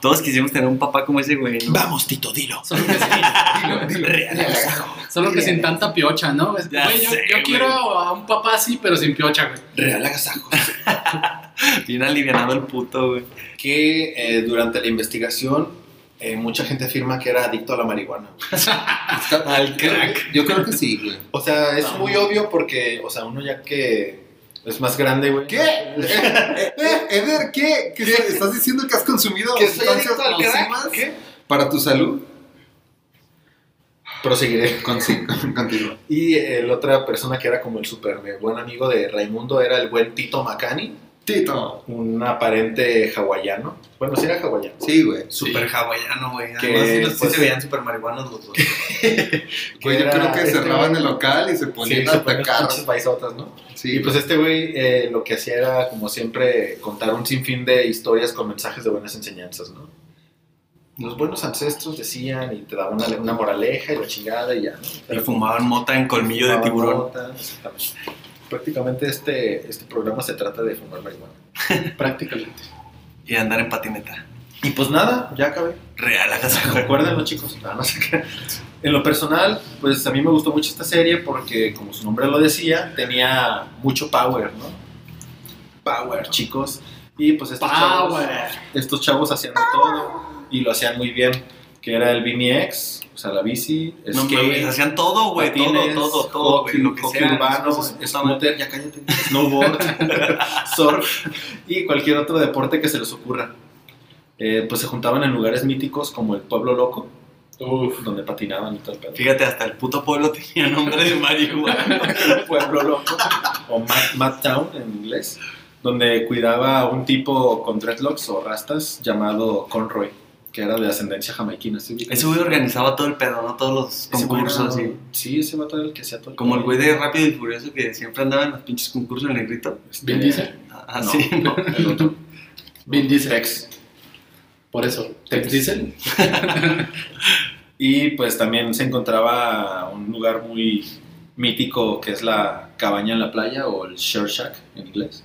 todos quisimos tener un papá como ese güey, ¿no? Vamos, Tito, dilo. Solo que, Dilo, dilo. Real agasajo. solo que sin tanta piocha, ¿no? Es- Ya güey, yo, sé, yo güey. quiero a un papá así, pero sin piocha, güey. Real agasajo. [laughs] Bien alivianado el puto, güey. que eh, durante la investigación eh, mucha gente afirma que era adicto a la marihuana. [laughs] Al crack. Yo creo que sí, güey. O sea, es muy obvio porque, o sea, uno ya que es más grande, güey. ¿Qué? [laughs] Eh, eh, Eder, ¿qué? ¿Qué ¿Estás diciendo que has consumido ¿Que soy adicto al crack? nocivas ¿Qué? para tu salud? Proseguiré. [laughs] Con, sí, continúa. Y el otra persona que era como el súper buen amigo de Raimundo era el buen Tito Macani, Tito. un aparente hawaiano. Bueno, sí era hawaiano. Sí, güey. Súper hawaiano, güey. Que, Además, sí, los- sí pues- se veían súper marihuanos los dos. [laughs] Güey, yo creo que este cerraban güey- el local y se Sí, ponían se a atacar. paisotas, ¿no? Sí, Y pues este güey eh, lo que hacía era, como siempre, contar un sinfín de historias con mensajes de buenas enseñanzas, ¿no? Los buenos ancestros decían y te daban una, una moraleja y la chingada y ya, ¿no? Y fumaban mota en colmillo de fumaban tiburón. mota, exactamente. Prácticamente este, este programa se trata de fumar marihuana. [laughs] Prácticamente. Y andar en patineta. Y pues nada, ya acabé. Real, [laughs] Recuérdenlo, chicos. Nada más que- [laughs] En lo personal, pues a mí me gustó mucho esta serie porque, como su nombre lo decía, tenía mucho power, ¿no? Power, chicos. Y pues estos chavos, estos chavos hacían de todo y lo hacían muy bien. Que era el BMX, o sea, la bici, No skate, mames, hacían todo, güey. Todo, todo, todo, güey. hockey, Lo que hockey sea. urbano, Eso es- scooter, ya cállate, snowboard, [laughs] surf y cualquier otro deporte que se les ocurra. Eh, pues se juntaban en lugares míticos como el Pueblo Loco, Uf. donde patinaban y todo el pedo. Fíjate, hasta el puto pueblo [laughs] tenía nombre de marihuana. [laughs] Pueblo Loco o Mad, Mad Town en inglés, donde cuidaba a un tipo con dreadlocks o rastas llamado Conroy, que era de ascendencia jamaiquina. ¿sí? Ese güey organizaba todo el pedo, ¿no? Todos los Ese güey concursos. era- y- Sí, ese vato era el que hacía todo. Como el güey de Rápido y Furioso que siempre andaba en los pinches concursos en el grito. Vin Diesel. Ah, no, sí. no, el otro. [laughs] Vin Diesel. Tex. Por eso. Tex Diesel. [laughs] Y pues también se encontraba un lugar muy mítico que es la cabaña en la playa o el share shack en inglés,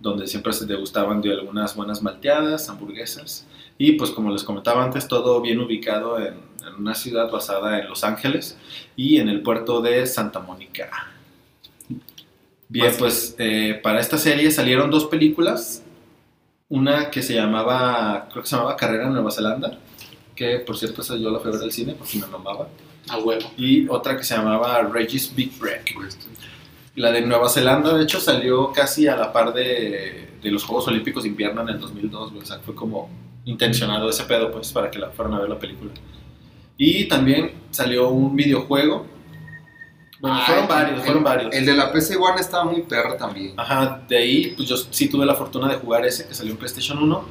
donde siempre se degustaban de algunas buenas malteadas, hamburguesas y pues como les comentaba antes, todo bien ubicado en, en una ciudad basada en Los Ángeles y en el puerto de Santa Mónica. Bien, pues eh, para esta serie salieron dos películas, una que se llamaba, creo que se llamaba Carrera en Nueva Zelanda, que por cierto esa yo la fui a ver al cine porque me mamaba. A huevo. Y otra que se llamaba Reggie's Big Break. La de Nueva Zelanda, de hecho, salió casi a la par de, de los Juegos Olímpicos de Invierno en el 2002. güey. O sea, fue como intencionado ese pedo, pues, para que la fueran a ver la película. Y también salió un videojuego. Bueno, fueron varios, el- fueron varios. El de la PC One estaba muy perro también. Ajá, de ahí, pues yo sí tuve la fortuna de jugar ese que salió en PlayStation 1,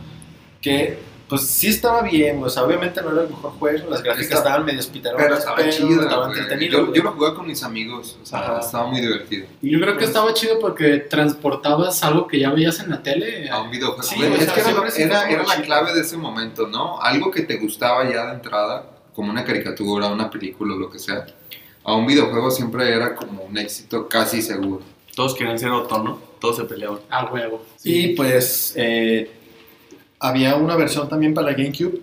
que pues sí estaba bien, o sea, obviamente no era el mejor juego, las gráficas Está- estaban medio pitaronas, Pero estaba chido. estaba entretenido. Yo, yo lo jugué con mis amigos. O sea, Ajá. estaba muy divertido. Yo creo que estaba chido porque transportabas algo que ya veías en la tele. A un videojuego. Sí, es que era, sí era- era la clave de ese momento, ¿no? Algo que te gustaba ya de entrada, como una caricatura, una película, lo que sea. A un videojuego siempre era como un éxito casi seguro. Todos querían ser Otto, ¿no? Todos se peleaban. A huevo. Y pues eh, había una versión también para GameCube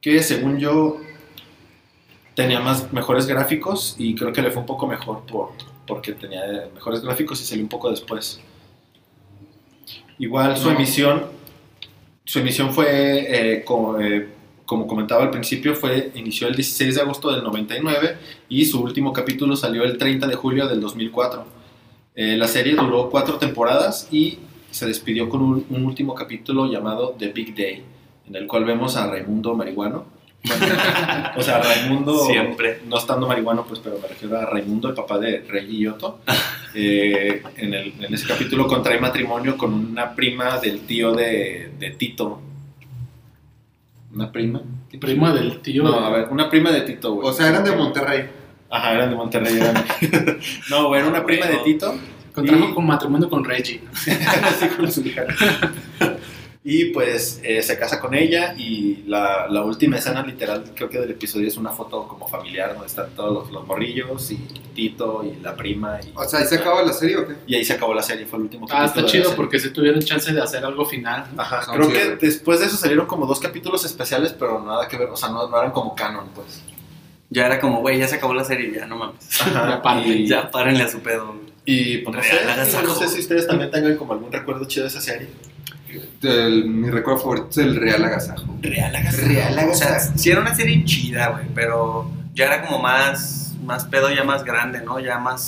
que según yo tenía más mejores gráficos y creo que le fue un poco mejor por, porque tenía mejores gráficos y salió un poco después. Igual su No. emisión, su emisión fue, eh, como, eh, como comentaba al principio, fue, inició el 16 de agosto del 99 y su último capítulo salió el 30 de julio del 2004. Eh, la serie duró cuatro temporadas y se despidió con un, un último capítulo llamado The Big Day, en el cual vemos a Raimundo Marihuano. Bueno, o sea, Raimundo, Siempre. no estando marihuano, pues, pero me refiero a Raimundo, el papá de Reggie y Otto. Eh, en, el- en ese capítulo contrae matrimonio con una prima del tío de, de Tito. ¿Una prima? Prima del tío. No, a ver, una prima de Tito, güey. O sea, eran de Monterrey. Ajá, eran de Monterrey. Eran... [laughs] no, güey, era una prima de Tito. Contrajo Y- con matrimonio con Reggie. ¿no? [laughs] Así con su hija. Y pues eh, se casa con ella y la, la última escena literal creo que del episodio es una foto como familiar donde están todos los, los morrillos y Tito y la prima y, O sea, ¿ahí se acaba la serie o qué? y ahí se acabó la serie, fue el último Ah, capítulo está de la chido serie. porque si tuvieron chance de hacer algo final. ¿no? Ajá, creo que después de eso salieron como dos capítulos especiales pero nada que ver, o sea, no, no eran como canon pues. Ya era como, güey, ya se acabó la serie, ya no mames. Ajá, Ya paren, y, Ya párenle a su pedo. Y pues, no sé, no sé si ustedes también tengan como algún recuerdo chido de esa serie. El- mi recuerdo favorito es el Real Agasajo. Real Agasajo. Real O sea, Agasajo. sí era una serie chida, güey, pero ya era como más, más pedo, ya más grande, ¿no? Ya más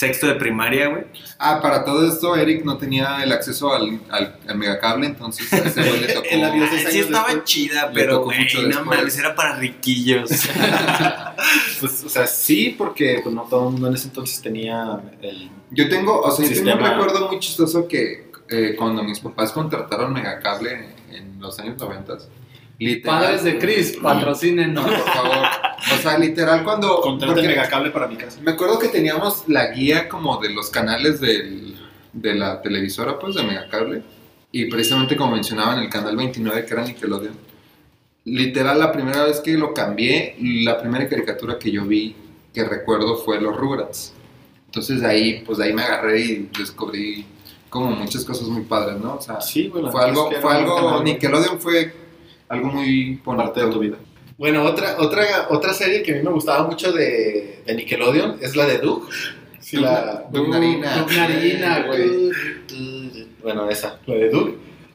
sexto de primaria, güey. Ah, para todo esto, Eric no tenía el acceso al, al, al megacable, entonces a ese güey le [laughs] tocó. Ah, Seis sí estaba después, chida, pero, güey, no mames, era para riquillos. [laughs] Pues, o sea, sí, porque pues, no todo el mundo en ese entonces tenía el... Yo tengo, o sea, yo tengo un recuerdo muy chistoso que eh, cuando mis papás contrataron megacable en los años 90, literal. Padres de Chris, patrocinen. No, por favor. O sea, literal cuando... Contrate megacable para mi casa. Me acuerdo que teníamos la guía como de los canales del- de la televisora, pues, de Megacable. Y precisamente como mencionaba en el canal 29, que era Nickelodeon. Literal, la primera vez que lo cambié, la primera caricatura que yo vi, que recuerdo, fue Los Rugrats. Entonces de ahí, pues de ahí me agarré y descubrí como muchas cosas muy padres, ¿no? O sea, Sí, la fue algo, fue algo, Nickelodeon fue algo muy parte de tu vida. Bueno, otra, otra, otra serie que a mí me gustaba mucho de, de Nickelodeon es la de Doug. Sí, la... Doug Narina. Doug Narina, güey. Bueno, esa, la de Doug.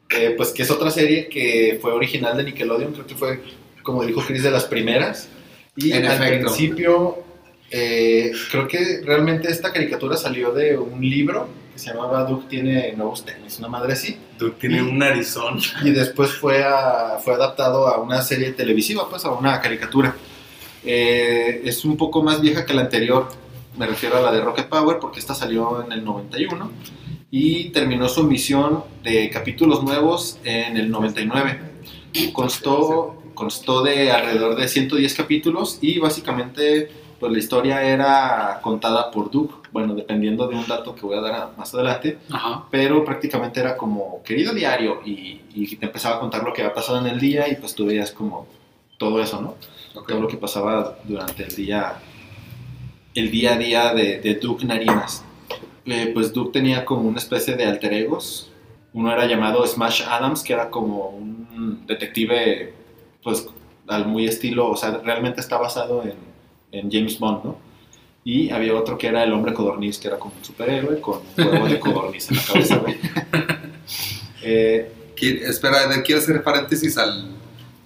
Eh, pues que es otra serie que fue original de Nickelodeon, creo que fue, como dijo Chris, de las primeras. Y En al efecto. principio, eh, creo que realmente esta caricatura salió de un libro que se llamaba Doug tiene nuevos tenis, una madre así. Tú tienes un narizón. Y después fue, a- fue adaptado a una serie televisiva, pues a una caricatura. Eh, es un poco más vieja que la anterior, me refiero a la de Rocket Power, porque esta salió en el 91 y terminó su emisión de capítulos nuevos en el 99. Constó, constó de alrededor de 110 capítulos y básicamente pues la historia era contada por Duke, bueno, dependiendo de un dato que voy a dar más adelante Ajá. pero prácticamente era como querido diario y, y te empezaba a contar lo que había pasado en el día y pues tú veías como todo eso, ¿no? Todo lo que pasaba durante el día, el día a día de, de Duke Narinas. Eh, pues Duke tenía como una especie de alter egos. Uno era llamado Smash Adams, que era como un detective, pues al muy estilo, o sea, realmente está basado en, en James Bond, ¿no? Y había otro que era el hombre codorniz, que era como un superhéroe con un huevo de codorniz en la cabeza, güey. [laughs] Eh, Espera, quiero hacer paréntesis al...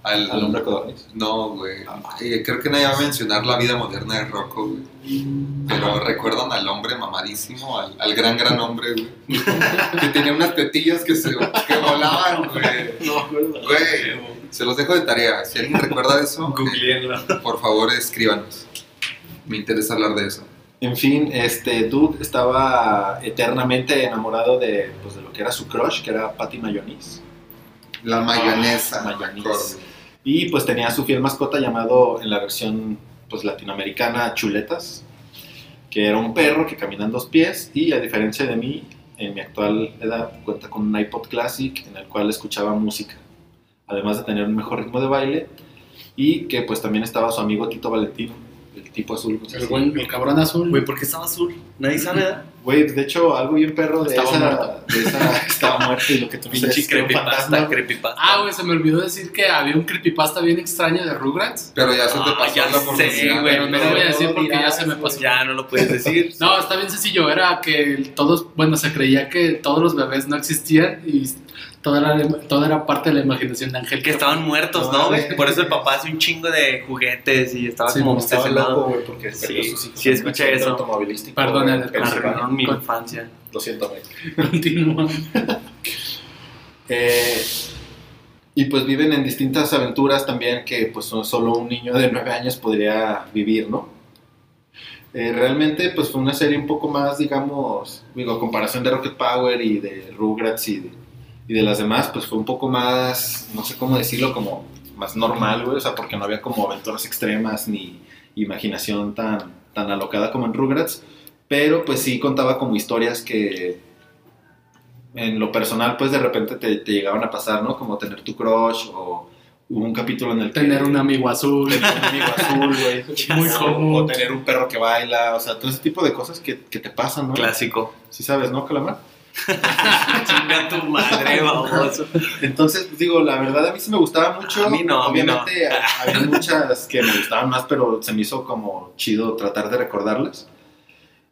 Al, al hombre codorniz. No, güey. Eh, creo que nadie va a mencionar la vida moderna de Rocco, güey. Pero recuerdan al hombre mamadísimo, al, al gran, gran hombre, güey. que tenía unas tetillas que, se, que volaban, güey. No, Güey, se los dejo de tarea. Si alguien recuerda eso, eh, Googleenlo. por favor, escríbanos. Me interesa hablar de eso. En fin, este Duke estaba eternamente enamorado de, pues, de lo que era su crush, que era Patty Mayonnaise. La mayonesa. Ah, acuerdo. Y pues tenía su fiel mascota llamado en la versión pues latinoamericana Chuletas, que era un perro que camina en dos pies y a diferencia de mí, en mi actual edad cuenta con un iPod Classic en el cual escuchaba música, además de tener un mejor ritmo de baile y que pues también estaba su amigo Tito Valentino, el tipo azul. El, buen, el cabrón azul. Güey, ¿por qué estaba azul? Nadie sabe, ¿verdad? Güey, de hecho, algo bien perro de Estaba esa, muerto. de esa [laughs] estaba muerto y lo que tú dices Pinche creepypasta, creepypasta. Ah, güey, se me olvidó decir que había un creepypasta bien extraño de Rugrats. Pero ya se te Ah, pasó ya la sé, oportunidad. güey, Pero no lo voy a decir porque ya se me Pues pasó. ya no lo puedes decir. [laughs] No, está bien sencillo. Era que todos, bueno, se creía que todos los bebés no existían y todo era, todo era parte de la imaginación de Ángel. Que estaban muertos, ¿no? Por eso el papá hace un chingo de juguetes y estaba Sí, como estaba loco, güey, porque Sí, sí un escuché eso. automovilístico, Perdón. Arruinaron mi infancia. Lo siento, güey. [laughs] Continúa. Eh, y pues viven en distintas aventuras también que pues solo un niño de nueve años podría vivir, ¿no? Eh, realmente pues fue una serie un poco más, digamos, digo, a comparación de Rocket Power y de Rugrats y de, y de las demás, pues fue un poco más, no sé cómo decirlo, como más normal, güey, o sea, porque no había como aventuras extremas ni imaginación tan, tan alocada como en Rugrats, pero pues sí contaba como historias que en lo personal, pues de repente te, te llegaban a pasar, ¿no? Como tener tu crush o hubo un capítulo en el que... Tener un amigo azul. tener un amigo azul, güey. [laughs] Muy O- común. O tener un perro que baila, o sea, todo ese tipo de cosas que, que te pasan, ¿no? Clásico. Sí sabes, ¿no, Calamar? [laughs] Chinga tu madre, baboso. Entonces, pues, digo, la verdad a mí sí me gustaba mucho. A mí no, a mí no. Obviamente ha- había muchas que me gustaban más, pero se me hizo como chido tratar de recordarlas.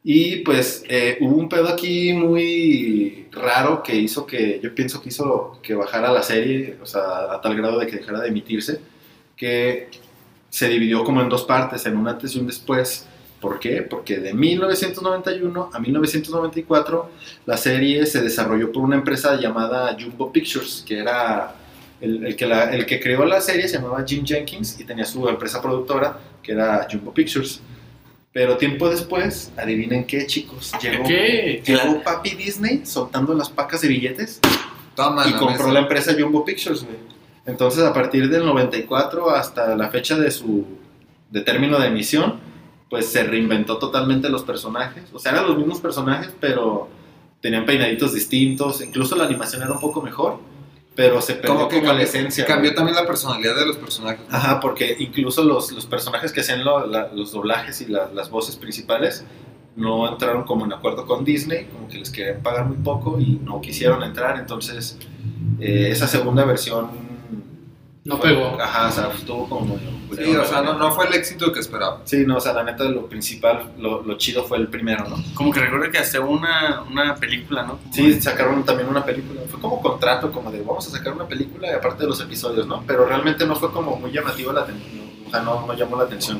Y pues eh, hubo un pedo aquí muy raro que hizo que, yo pienso que hizo que bajara la serie, o sea, a tal grado de que dejara de emitirse, que se dividió como en dos partes, en un antes y un después. ¿Por qué? Porque de 1991 a 1994 la serie se desarrolló por una empresa llamada Jumbo Pictures, que era el, el que, la- el que creó la serie, se llamaba Jim Jenkins y tenía su empresa productora, que era Jumbo Pictures. Pero tiempo después, adivinen qué, chicos, llegó, ¿Qué? llegó Papi Disney soltando las pacas de billetes Toma y la compró mesa. la empresa Jumbo Pictures, güey. Entonces, a partir del 94 hasta la fecha de su de término de emisión, pues se reinventó totalmente los personajes. O sea, eran los mismos personajes, pero tenían peinaditos distintos. Incluso la animación era un poco mejor, pero se perdió Como como, que la cambió, esencia. cambió también la personalidad de los personajes. Ajá, porque incluso los, los personajes que hacían lo- la- los doblajes y la- las voces principales no entraron como en acuerdo con Disney, como que les querían pagar muy poco y no quisieron entrar, entonces eh, esa segunda versión... No fue- pegó. Ajá, o sea, estuvo como... Sí, o sea, no, no fue el éxito que esperaba. Sí, no, o sea, la neta lo principal, lo, lo chido fue el primero, ¿no? Como que recuerdo que hacía una, una película, ¿no? Sí, sacaron también una película. Fue como contrato, como de vamos a sacar una película y aparte de los episodios, ¿no? Pero realmente no fue como muy llamativo la atención. O sea, no, no llamó la atención.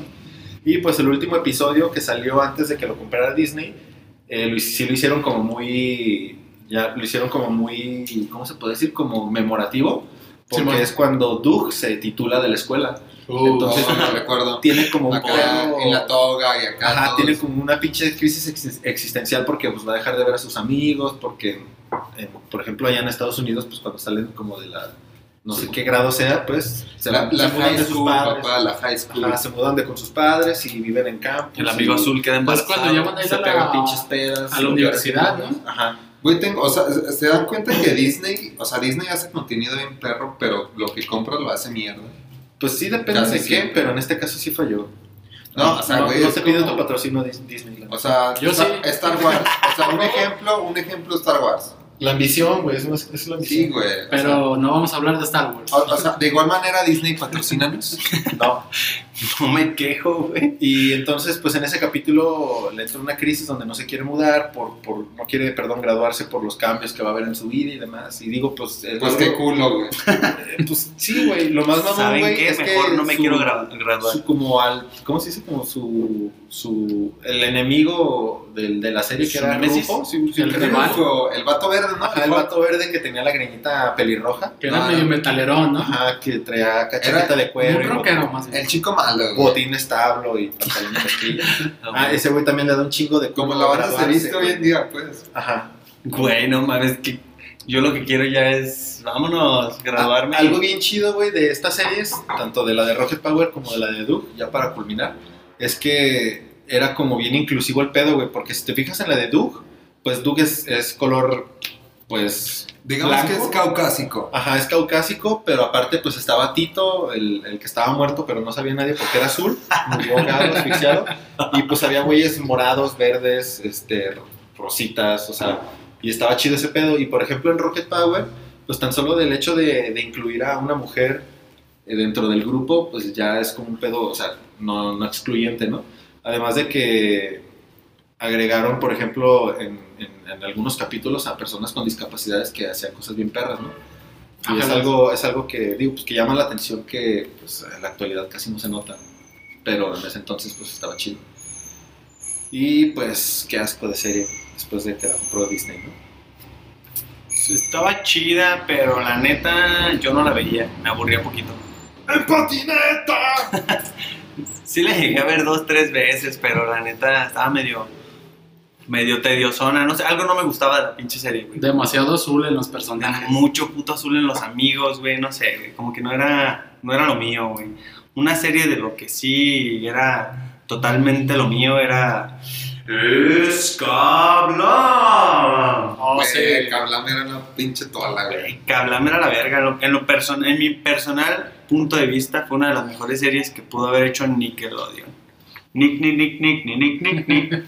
Y pues el último episodio que salió antes de que lo comprara Disney, eh, lo, sí lo hicieron como muy. Ya lo hicieron como muy. ¿Cómo se puede decir? Como memorativo. Porque Simón. es cuando Doug se titula de la escuela. Uh, Entonces, No, no recuerdo. Tiene como un Acá pedo- en la toga y acá. Ajá, todos- tiene como una pinche crisis ex- existencial porque pues va a dejar de ver a sus amigos, porque, eh, por ejemplo, allá en Estados Unidos, pues cuando salen como de la, no sé qué grado sea, pues se, La, la se mudan high de sus school, padres. papá, la high school. Ajá, se mudan de con sus padres y viven en campo. El amigo azul queda Es embarazado. cuando ya van a ir se a pegan la, pinches pedas. a la universidad, ¿no? Ajá. Güey, tengo- o sea, ¿se dan cuenta que Disney, o sea, Disney hace contenido bien perro, pero lo que compra lo hace mierda? Pues sí, depende Casi de qué, siempre. pero en este caso sí falló. No, o sea, no, güey, no te pide como- tu patrocinio Dis- Disney. O sea, Yo Star, sí. Star Wars. O sea, un ejemplo, un ejemplo Star Wars. La ambición, güey, es, es, es la ambición. Sí, güey. o sea, Pero no vamos a hablar de Star Wars. O, o sea, de igual manera Disney patrocínanos. [laughs] No. [laughs] No me quejo, güey. Y entonces, pues en ese capítulo le entra una crisis donde no se quiere mudar, por, por, no quiere, perdón, graduarse por los cambios que va a haber en su vida y demás. Y digo, pues... es Pues qué culo, güey. [laughs] eh, Pues sí, güey, lo más mamón, ¿Saben güey, qué? es Mejor que no me su- quiero gra- graduar. su como al... ¿Cómo se dice? Como su... su el enemigo del, de la serie que ¿Su era? Rufo, sí, sí, El que era. Rufo. El vato verde, ¿no? Ajá, el vato verde que tenía la greñita pelirroja. Que era No, medio no. metalerón, ¿no? Ajá, que traía cacheta Era de cuero. Un y rockero botín- más. El chico malo, güey. Botín establo y [laughs] pantalón de. Ah, ese güey también le da un chingo de Como cómo la banda se viste hoy en día, pues. Ajá. Güey, no mames, que yo lo que quiero ya es, vámonos, graduarme. Ah, Algo bien chido, güey, de estas series, tanto de la de Rocket Power como de la de Duke, ya para culminar, es que era como bien inclusivo el pedo, güey, porque si te fijas en la de Duke, pues Duke es, es color, pues... Digamos blanco. que es caucásico. Ajá, es caucásico, pero aparte pues estaba Tito, el, el que estaba muerto, pero no sabía nadie porque era azul, murió ahogado, asfixiado, y pues había güeyes morados, verdes, este, rositas, o sea, y estaba chido ese pedo. Y por ejemplo en Rocket Power, pues tan solo del hecho de, de incluir a una mujer eh, dentro del grupo, pues ya es como un pedo, o sea, no, no excluyente, ¿no? Además de que agregaron, por ejemplo, en, en- en algunos capítulos a personas con discapacidades que hacían cosas bien perras, ¿no? Y es algo, es algo que, digo, pues que llama la atención que pues, en la actualidad casi no se nota, pero en ese entonces pues estaba chido. Y pues qué asco de serie después de que la compró Disney, ¿no? Estaba chida, pero la neta yo no la veía, me aburría un poquito. ¡En patineta! [laughs] Sí la llegué a ver dos, tres veces, pero la neta estaba medio, medio tediosona, no sé, algo no me gustaba de la pinche serie, güey. Demasiado azul en los personajes. mucho puto azul en los amigos, güey, no sé, güey, como que no era, no era lo mío, güey. Una serie de lo que sí era totalmente lo mío era... Escabla. Oh, Güey, sí. Cablam era una pinche toala, güey. Cablam era la verga. En, lo- en, lo person- en mi personal punto de vista, fue una de las mejores series que pudo haber hecho Nickelodeon. Nick, Nick, Nick, Nick, Nick, Nick, Nick, Nick.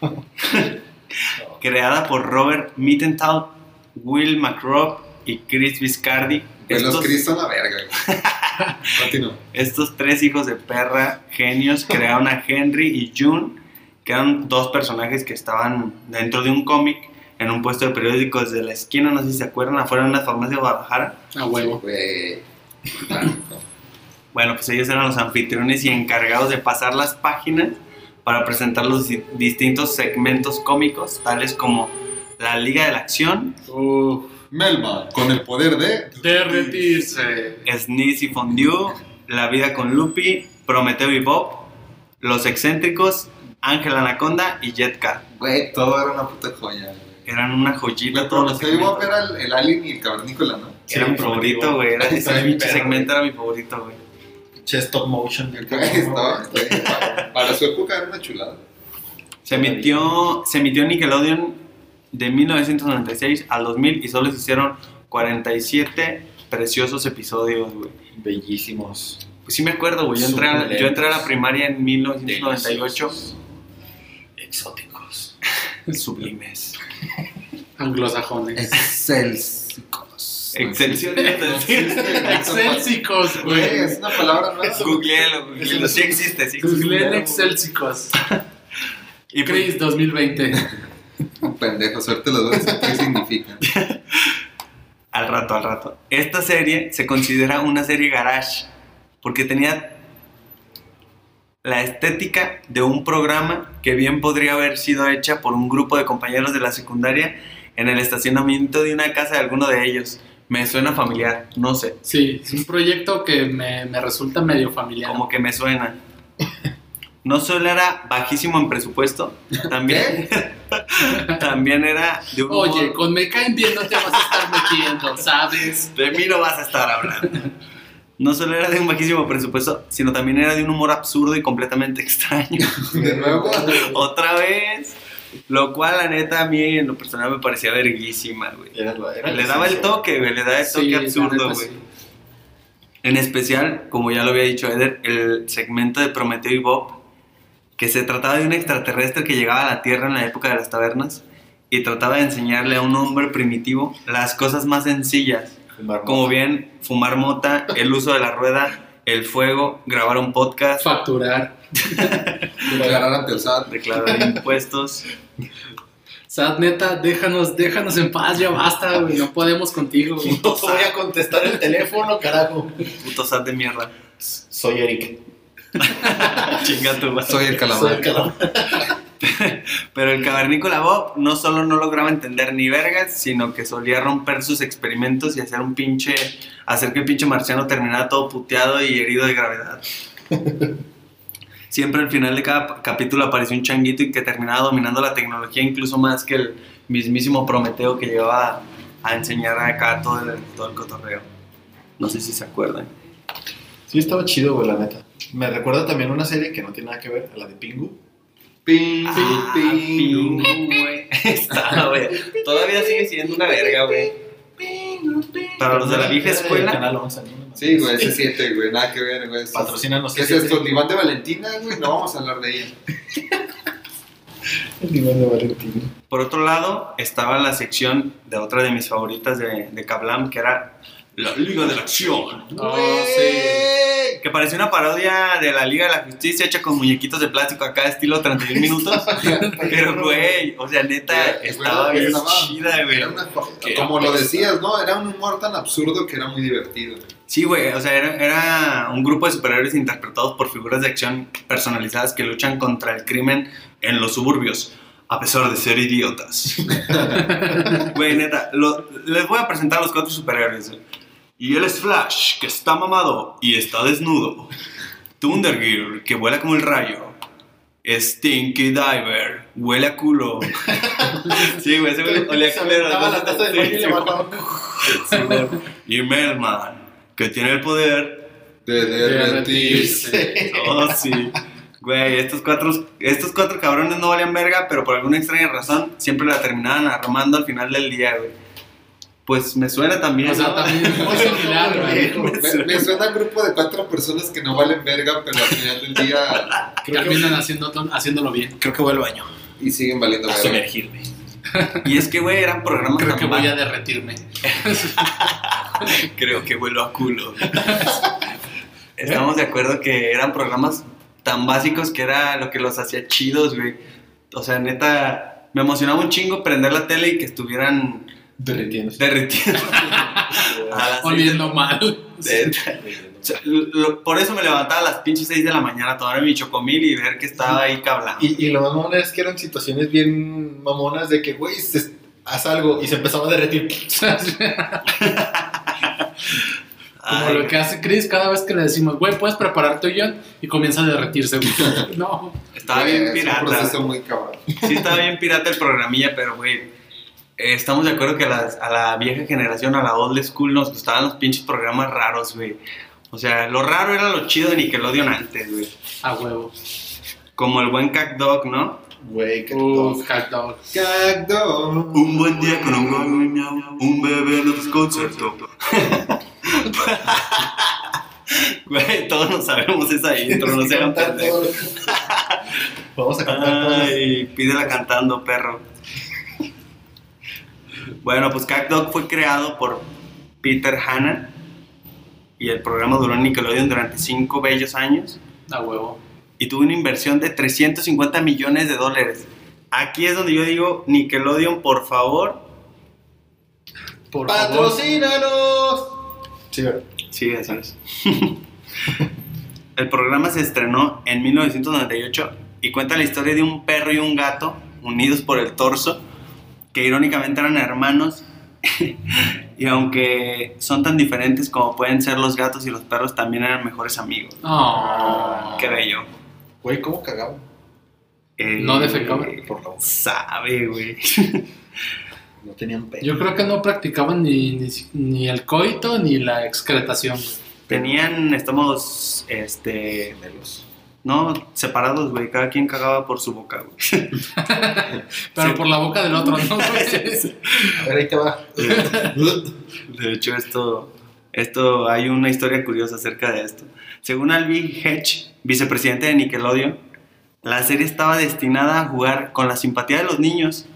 [laughs] [laughs] Creada por Robert Mittenthal, Will McRobb y Chris Viscardi. Pues los Chris son la verga, güey. [laughs] Continúa. estos tres hijos de perra genios crearon a Henry y June que eran dos personajes que estaban dentro de un cómic en un puesto de periódico desde la esquina, no sé si se acuerdan, afuera de una farmacia de Guadalajara. A huevo. [clears throat] Bueno, pues ellos eran los anfitriones y encargados de pasar las páginas para presentar los di- distintos segmentos cómicos, tales como la Liga de la Acción, Uf, Melman, con el poder de. derretirse. Sneeze y Fondue, La Vida con Lupi, Prometeo y Bob, Los Excéntricos, Ángel Anaconda y Jet Cat. Güey, todo era una puta joya, güey. Eran una joyita. Pero todos los segmentos. era el, el alien y el cavernícola, ¿no? Era mi favorito, güey. Era, ese pinche segmento era mi favorito, güey. Che, stop motion. del estaba- para, para su época era una chulada. Se emitió, se emitió Nickelodeon de 1996 al 2000 y solo se hicieron 47 preciosos episodios, güey. Bellísimos. Pues sí me acuerdo, güey. Yo entré, a, yo entré a la primaria en 1998. Exóticos. [laughs] Sublimes. [laughs] Anglosajones. Excelsicos. Excelsior. Excelsicos, Güey, es una palabra nueva. Googleelo, googleelo. Sí existe, sí existe. Googleen Excelsicos. Y pues, Chris 2020. Un pendejo, suerte los dos. ¿Qué significa? al rato, al rato. Esta serie se considera una serie garage porque tenía la estética de un programa que bien podría haber sido hecha por un grupo de compañeros de la secundaria en el estacionamiento de una casa de alguno de ellos. Me suena familiar, no sé, Sí, es un proyecto que me, me resulta medio familiar. como que me suena. No solo era bajísimo en presupuesto, también, [laughs] también era de un Oye, humor- con me caen bien no te vas a estar metiendo, ¿sabes? De mí no vas a estar hablando. No solo era de un bajísimo presupuesto, sino también era de un humor absurdo y completamente [laughs] extraño. De nuevo. Otra vez. Lo cual, la neta, a mí en lo personal me parecía verguísima, güey. Era, era Le daba el toque, güey, le daba el toque Sí, absurdo, güey. sí. En especial, como ya lo había dicho Eder, el segmento de Prometeo y Bob, que se trataba de un extraterrestre que llegaba a la Tierra en la época de las tabernas y trataba de enseñarle a un hombre primitivo las cosas más sencillas, Fumar como mota. bien fumar mota, el uso de la rueda, el fuego, grabar un podcast, Facturar. Declarar ante el SAT. declarar impuestos. Sad, neta, déjanos, déjanos en paz, ya basta, güey. No podemos contigo, güey. [laughs] No voy a contestar el teléfono, carajo. Puto sat de mierda. Soy Eric. [laughs] Chinga tu madre. Soy el Soy calamar. el cabrón. [laughs] Pero el cavernícola Bob no solo no lograba entender ni vergas, sino que solía romper sus experimentos y hacer un pinche. hacer que el pinche marciano terminara todo puteado y herido de gravedad. [laughs] Siempre al final de cada capítulo apareció un changuito y que terminaba dominando la tecnología incluso más que el mismísimo Prometeo que llegaba a, enseñar acá todo el, todo el cotorreo. No sé si se acuerdan. Sí, estaba chido, güey, la neta. Me recuerda también una serie que no tiene nada que ver, la de Pingu. Ping, Ah, ping, Pingu, güey. [laughs] Está, güey. Todavía sigue siendo una verga, güey. Para los de la vieja escuela. Canal 11, ¿no? Sí, güey, ese 7, güey, nada que ver, güey. Patrocínanos. ¿Qué es esto? ¿El diván de Valentina, güey? No vamos a hablar de ella. El diván de Valentín. Por otro lado, estaba la sección de otra de mis favoritas de, de Kablam, que era la Liga de la Acción. Oh, sí. Que parecía una parodia de la Liga de la Justicia hecha con muñequitos de plástico acá, estilo 31 minutos. [laughs] Pero, güey, o sea, neta, estaba bien estaba- chida, güey. Era una- como lo decías, ¿no? Era un humor tan absurdo que era muy divertido. Sí, güey, o sea, era, era un grupo de superhéroes interpretados por figuras de acción personalizadas que luchan contra el crimen en los suburbios, a pesar de ser idiotas. [laughs] Güey, neta, lo- les voy a presentar a los cuatro superhéroes. Y él es Flash, que está mamado y está desnudo. Thundergear, que vuela como el rayo. Stinky Diver, huele a culo. [laughs] Sí, güey, ese güey olía a culero. aventaba la taza de Sí, baño y sí, le mataba. sí, güey. Y Melman, que tiene el poder De derretirse. Oh, sí. Güey, estos cuatro, estos cuatro cabrones no valían verga, pero por alguna extraña razón siempre la terminaban armando al final del día, güey. Pues me suena también. O sea, ¿no? también muy [laughs] similar, güey. Me, me suena un grupo de cuatro personas que no valen verga, pero al final del día [laughs] Terminan haciendo, haciéndolo bien. Creo que voy al baño. y siguen valiendo A verga. sumergirme. Y es que, güey, eran programas Creo tan que voy a derretirme. [laughs] Creo que vuelo a culo. Estamos de acuerdo que eran programas tan básicos que era lo que los hacía chidos, güey. O sea, neta, me emocionaba un chingo prender la tele y que estuvieran Derritiéndose. [laughs] seis Oliendo mal. de- o sea, lo- por eso me levantaba a las pinches 6 de la mañana a tomar mi chocomil y ver que estaba ahí cablando. Y, y lo mamón es que eran situaciones bien mamonas de que, güey, haz algo y se empezaba a derretir. [laughs] Como Ay, lo que hace Chris cada vez que le decimos, güey, puedes preparar tu guion y comienza a derretirse. güey. [laughs] No. Estaba bien Es un pirata. proceso muy cabrón. Sí, estaba bien pirata el programilla, pero, güey, estamos de acuerdo que a, las- a la vieja generación, a la old school, nos gustaban los pinches programas raros, güey. O sea, lo raro era lo chido de Nickelodeon antes, güey. A huevo. Como el buen Cat Dog, ¿no? Güey, Uf, cat dog. Cagdo. Un buen día con un gol, un bebé lo desconcertó. [laughs] Güey, todos nos sabemos esa intro, no se hagan. Vamos a cantar. Ay, pídela cantando, perro. Bueno, pues Cat Dog fue creado por Peter Hanna y el programa duró en Nickelodeon durante cinco bellos años A huevo. y tuvo una inversión de 350 millones de dólares. Aquí es donde yo digo, Nickelodeon, por favor. Por. ¡Patrocínanos! Sí, ¿verdad? Sí, así es. [laughs] el programa se estrenó en 1998 y cuenta la historia de un perro y un gato unidos por el torso, que irónicamente eran hermanos. [laughs] y aunque son tan diferentes como pueden ser los gatos y los perros, también eran mejores amigos. No. Qué bello. Güey, ¿cómo cagaba? Eh, No defecaba. Por la boca. Sabe, güey. No tenían pelo. Yo creo que no practicaban ni, ni, ni el coito ni la excretación. Tenían estómagos, este, Gemelos. No, separados, güey. Cada quien cagaba por su boca, güey. [laughs] Pero Sí. por la boca del otro, ¿no? [laughs] A ver, ahí te va. [laughs] De hecho, esto, esto, hay una historia curiosa acerca de esto. Según Alvin Hedge, vicepresidente de Nickelodeon, la serie estaba destinada a jugar con la simpatía de los niños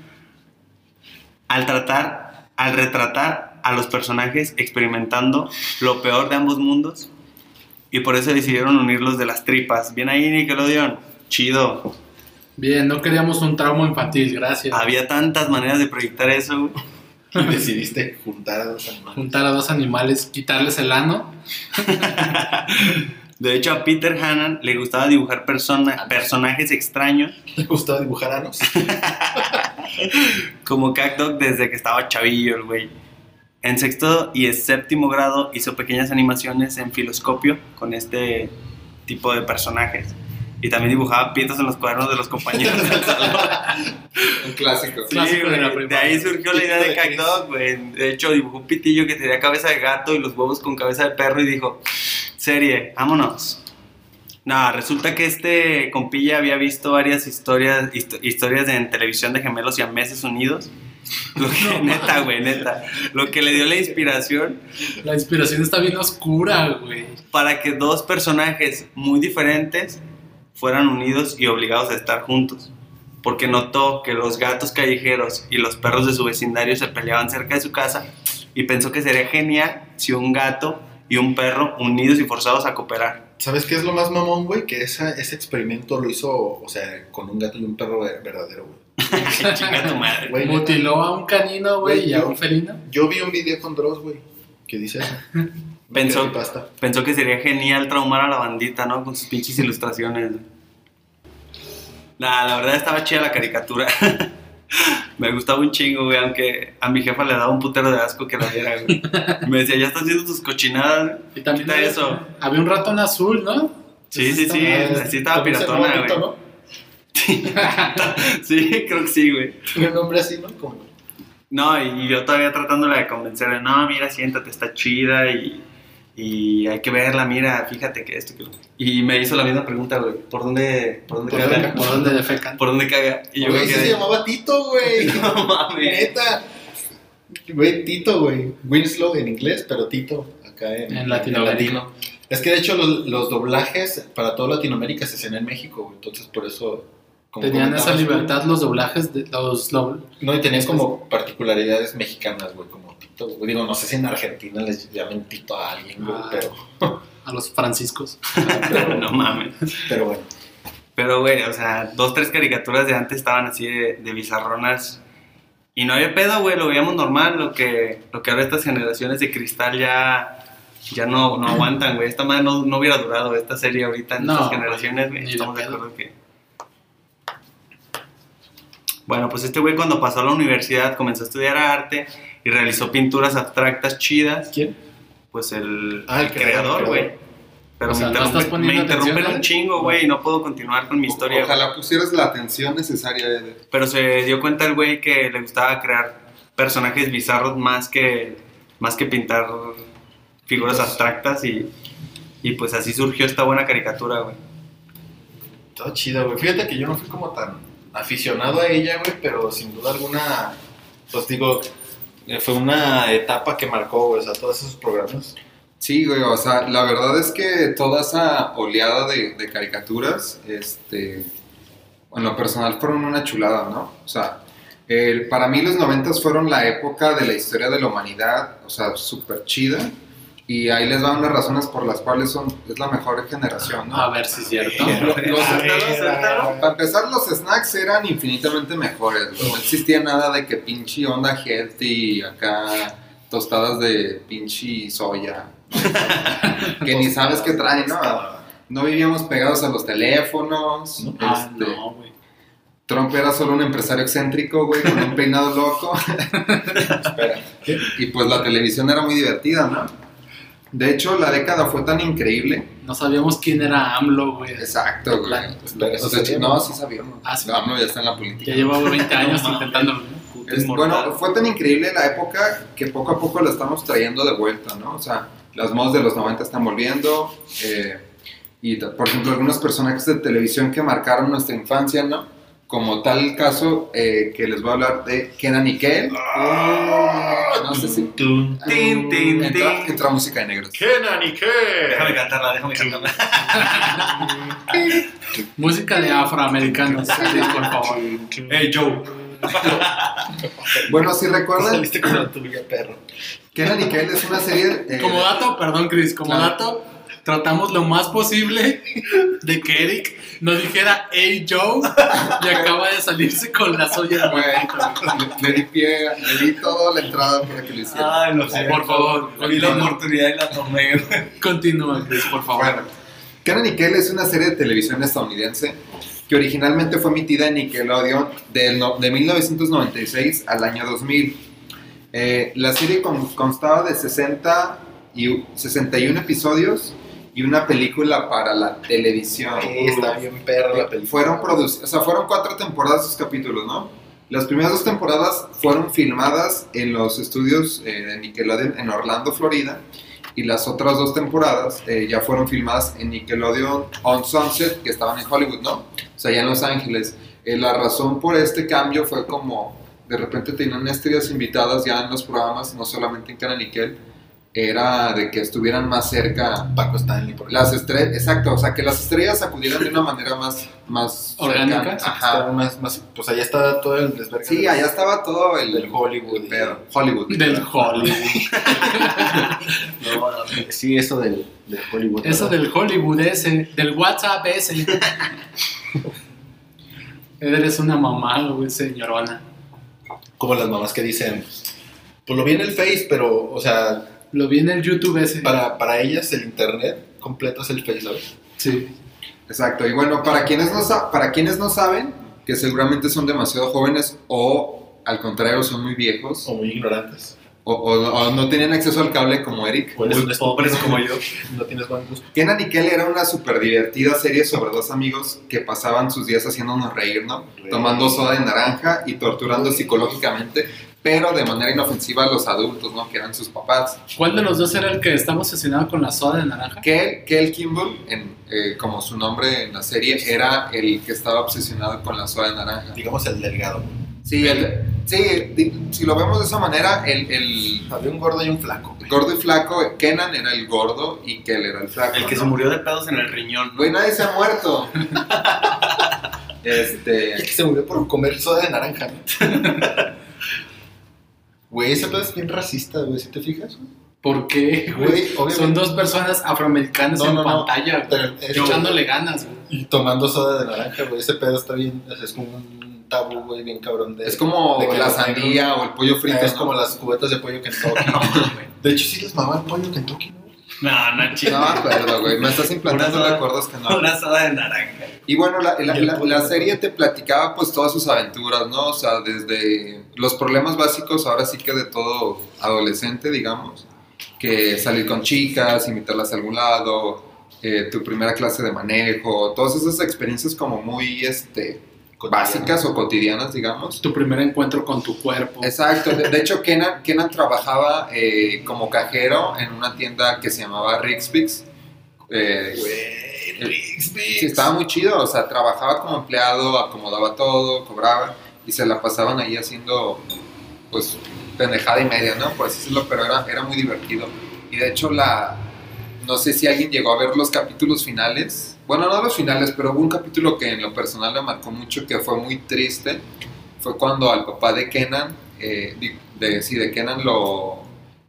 al tratar, al retratar a los personajes experimentando lo peor de ambos mundos y por eso decidieron unirlos de las tripas. Bien ahí, Nickelodeon. Chido. Bien, no queríamos un trauma infantil, gracias. Había tantas maneras de proyectar eso. güey. Y decidiste juntar a dos animales. Juntar a dos animales, quitarles el ano. [laughs] De hecho, a Peter Hannan le gustaba dibujar persona- personajes extraños ¿Te gustaba dibujar anos? [laughs] como Dog desde que estaba chavillo el güey. En sexto y séptimo grado hizo pequeñas animaciones en filoscopio con este tipo de personajes. Y también dibujaba pitos en los cuadernos de los compañeros del salón. Un clásico. Sí, Clásico de la de, ahí surgió la idea de Pitito de Cat Chris. Dog, güey. De hecho, dibujó un pitillo que tenía cabeza de gato y los huevos con cabeza de perro y dijo, serie, vámonos. Nada, resulta que este compilla había visto varias historias, histo- historias de- en televisión de gemelos y a meses unidos. Lo que, neta, güey, neta. Lo que le dio la inspiración La inspiración está bien oscura, güey. para que dos personajes muy diferentes fueran unidos y obligados a estar juntos. Porque notó que los gatos callejeros y los perros de su vecindario se peleaban cerca de su casa y pensó que sería genial si un gato y un perro unidos y forzados a cooperar. ¿Sabes qué es lo más mamón, güey? Que esa, ese experimento lo hizo, o sea, con un gato y un perro ver- verdadero, güey. [laughs] Chinga tu madre. Güey. Mutiló a un canino, güey, y a un felino. Yo vi un video con Dross, güey, que dice eso. [laughs] Pensó- Pasta. Pensó que sería genial traumar a la bandita, ¿no? Con sus pinches ilustraciones. Nah, la verdad estaba chida la caricatura. [laughs] Me gustaba un chingo, güey, aunque a mi jefa le daba un putero de asco que la viera, güey. Me decía, ya estás haciendo tus cochinadas. Y también había, eso. había un ratón azul, ¿no? Sí, sí, sí, sí estaba con ese piratona, güey. ¿no? [laughs] Sí, creo que sí, güey. Tiene un nombre así, ¿no? Como... No, y yo todavía tratándola de convencer de, no, mira, siéntate, está chida y, y hay que verla, mira, fíjate que esto, que lo... Y me hizo la misma pregunta, güey, ¿por dónde, por dónde ¿Por caga? dónde ¿Por dónde defecan? ¿Por dónde caga? Y yo Güey, se llamaba Tito, güey. [laughs] no mames. Neta. Güey, Tito, güey. Winslow en inglés, pero Tito acá en, En Latinoamérica. latino. Es que de hecho los, los doblajes para toda Latinoamérica se hacen en México, güey. Entonces por eso. Como Tenían esa libertad los doblajes, de, los, lo- No, y tenían como particularidades mexicanas, güey, como Tito. güey. Digo, no sé si en Argentina les llamen Tito a alguien, güey, Ah. pero, [laughs] a los franciscos. [laughs] pero, [laughs] no mames. pero bueno. Pero, güey, o sea, dos, tres caricaturas de antes estaban así de, de bizarronas. Y no había pedo, güey, lo veíamos normal. Lo que, lo que ahora estas generaciones de cristal ya, ya no, no aguantan, güey. Esta madre no, no hubiera durado esta serie ahorita en No, estas generaciones, güey. Estamos de acuerdo que. Bueno, pues este güey cuando pasó a la universidad comenzó a estudiar arte y realizó pinturas abstractas chidas. ¿Quién? Pues el, Ah, el el creador, güey. Pero O sea, me, ¿no estás interrumpen, me interrumpen atención, un chingo, güey, y no puedo continuar con mi historia. güey. Ojalá pusieras la atención necesaria. Eder. Pero se dio cuenta el güey que le gustaba crear personajes bizarros más que, más que pintar figuras abstractas y, y pues así surgió esta buena caricatura, güey. Todo chido, güey. Fíjate que yo no fui como tan aficionado a ella, güey, pero sin duda alguna, pues digo, eh, fue una etapa que marcó, o sea, todos esos programas. Sí, güey, o sea, la verdad es que toda esa oleada de, caricaturas, este, en lo personal fueron una chulada, ¿no? O sea, para mí los noventas fueron la época de la historia de la humanidad, o sea, súper chida, y ahí les van las razones por las cuales son, es la mejor generación, ¿no? A ver si es cierto. [laughs] Los- para empezar, los snacks eran infinitamente mejores. No existía nada de que pinche onda healthy, acá tostadas de pinche soya. [laughs] que ni sabes qué traen, ¿no? No vivíamos pegados a los teléfonos. Ah, este, no, güey. Trump era solo un empresario excéntrico, güey, con un peinado loco. [laughs] Espera. Y pues la televisión era muy divertida, ¿no? De hecho, la década fue tan increíble. No sabíamos quién era AMLO, güey. Exacto, güey. Espera, O sea, sí, no, sí sabíamos. Ah, sí. AMLO ya está en la política. Ya llevaba 20 años [laughs] No, [laughs] intentándolo. Es- bueno, fue tan increíble la época que poco a poco la estamos trayendo de vuelta, ¿no? O sea, las modas de los 90 están volviendo. eh, y, por ejemplo, algunos personajes de televisión que marcaron nuestra infancia, ¿no? Como tal caso eh, que les voy a hablar de Kenan y Kel. No sé si... Tin, tin, Entra, entra música de negros. Kenan y qué? Déjame cantarla, déjame cantarla. [laughs] Música de afroamericanos, sí, por favor. Hey, Joe. Bueno, si recuerdan, Saliste con la tuya, perro. Kenan y Kel es una serie... eh, Como dato, perdón, Chris, como Claro. dato, tratamos lo más posible de que Eric no dijera Hey Joe y acaba de salirse con la soya de le, di pie, le di toda la entrada para que lo hiciera. Ay, lo sé. Por favor, Vi la continúa. oportunidad y la tomé. Continúa, Chris, por favor. Bueno, Kenan y Kel es una serie de televisión estadounidense que originalmente fue emitida en Nickelodeon de 1996 al año 2000. Eh, la serie con- constaba de 60 y 61 episodios y una película para la televisión. Sí, está bien perro la película. Fueron producidos, o sea, fueron cuatro temporadas sus capítulos, ¿no? Las primeras dos temporadas fueron filmadas en los estudios eh, de Nickelodeon en Orlando, Florida, y las otras dos temporadas eh, ya fueron filmadas en Nickelodeon On Sunset, que estaban en Hollywood, ¿no? O sea, ya en Los Ángeles. Eh, la razón por este cambio fue como de repente tenían estrellas invitadas ya en los programas, no solamente en Canal Nickel, era de que estuvieran más cerca Paco Stanley, por las estrellas, exacto, o sea, que las estrellas acudieran de una manera más, más Orgánica, Ajá. más, más, pues allá está todo el desvergue. Sí, allá estaba todo el, Del Hollywood. el pedo. Hollywood. Del Hollywood. [laughs] No, sí, eso del, del Hollywood. Eso ¿verdad? del Hollywood ese, del WhatsApp ese. Eres una mamá, güey, señorona. Como las mamás que dicen, pues lo vi en el Face, pero, o sea, Lo vi en el YouTube ese. para, para ellas el Internet completo es el Face, ¿sabes? Sí. Exacto, y bueno, para quienes, no sa- para quienes no saben, que seguramente son demasiado jóvenes o al contrario son muy viejos O muy ignorantes. o, o- o no tenían acceso al cable como Eric, O eres un como yo. [laughs] No tienes buen gusto. Kenan y Kel era una súper divertida serie sobre dos amigos que pasaban sus días haciéndonos reír, ¿no? Reír. Tomando soda de naranja y torturando psicológicamente, pero de manera inofensiva a los adultos, ¿no? Que eran sus papás. ¿Cuál de los dos era el que estaba obsesionado con la soda de naranja? Kel, Kel Kimball, en, eh, como su nombre en la serie, era el que estaba obsesionado con la soda de naranja. Digamos el delgado. Sí, el- sí di- si lo vemos de esa manera, el, el Había un gordo y un flaco. güey. gordo y flaco, Kenan era el gordo y Kel era el flaco. El que ¿no? se murió de pedos en el riñón. Güey, nadie se ha muerto. [laughs] este. El que se murió por comer soda de naranja. [laughs] ¿no? Güey, ese pedo es bien racista, güey, si te fijas. güey. ¿Por qué, güey? Son dos personas afroamericanas No, en no, no. pantalla, Pero es- echándole ganas, güey. y tomando soda de naranja, güey. Ese pedo está bien, es como un tabú, güey, bien cabrón. De, Es como de que la sandía o el pollo frito. Es ¿no? como las cubetas de pollo Kentucky. [laughs] de hecho, sí les mamaba el pollo Kentucky, ¿no? No, chido. No me acuerdo, güey. Me estás implantando soda- recuerdos que no. Una soda de naranja. Y bueno, la, la- la serie te platicaba pues todas sus aventuras, ¿no? O sea, desde los problemas básicos, ahora sí que de todo adolescente, digamos, que salir con chicas, invitarlas a algún lado, eh, tu primera clase de manejo, todas esas experiencias como muy, este, básicas o cotidianas, digamos. Tu primer encuentro con tu cuerpo. Exacto, de, de [laughs] hecho Kenan, Kenan trabajaba eh, como cajero en una tienda que se llamaba Rixpix. Eh, Sí, estaba muy chido, o sea, trabajaba como empleado, acomodaba todo, cobraba y se la pasaban ahí haciendo, pues, pendejada y media, ¿no? Por así decirlo, pero era, era muy divertido. Y de hecho, la, no sé si alguien llegó a ver los capítulos finales, bueno, no los finales, pero hubo un capítulo que en lo personal me marcó mucho, que fue muy triste, fue cuando al papá de Kenan, eh, di- de, sí, de Kenan lo,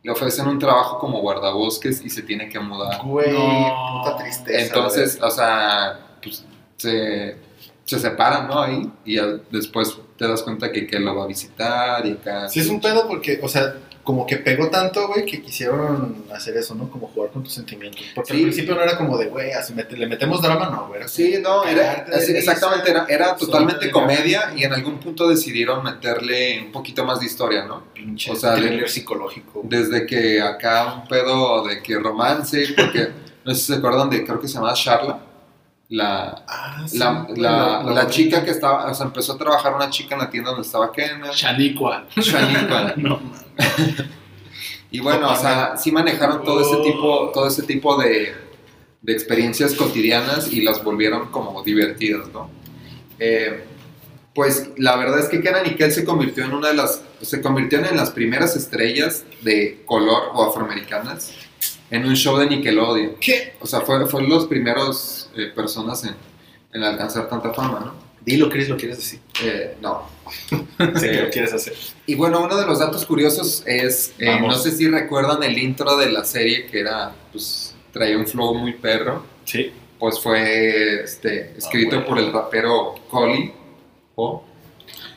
le ofrecen un trabajo como guardabosques y se tiene que mudar. Güey, No. puta tristeza. Entonces, o sea, pues, se, se separan, ¿no? Ahí, y ya después te das cuenta que, que lo va a visitar y acá. Sí, es un pedo porque, o sea, como que pegó tanto, güey, que quisieron hacer eso, ¿no? Como jugar con tus sentimientos. Porque Sí. al principio no era como de, güey, así mete- le metemos drama, no, güey. Sí, no, era, así- exactamente, era, era totalmente comedia y en algún punto decidieron meterle un poquito más de historia, ¿no? Pinche O sea, de- psicológico. Desde que acá un pedo de que romance, porque [laughs] no sé si se acuerdan de, creo que se llamaba Charla, la, Ah, sí, la, la, chica que estaba, o sea, empezó a trabajar una chica en la tienda donde estaba Kenan. Shaniqua. Shaniqua. [laughs] No. [laughs] Y bueno, o sea, sí manejaron todo ese tipo, todo ese tipo de, de experiencias cotidianas y las volvieron como divertidas, ¿no? Eh, pues la verdad es que Kenan y Kel se convirtió en una de las, se convirtieron en las primeras estrellas de color o afroamericanas en un show de Nickelodeon. ¿Qué? O sea, fue- fueron los primeros eh, personas en, en alcanzar tanta fama, ¿no? Dilo, Chris, lo quieres decir. Eh, no. [laughs] Sé que lo [laughs] quieres hacer. Y bueno, uno de los datos curiosos es, eh, no sé si recuerdan el intro de la serie que era, pues, traía un flow muy perro, Sí. pues fue este, escrito bueno. por el rapero Collie. O,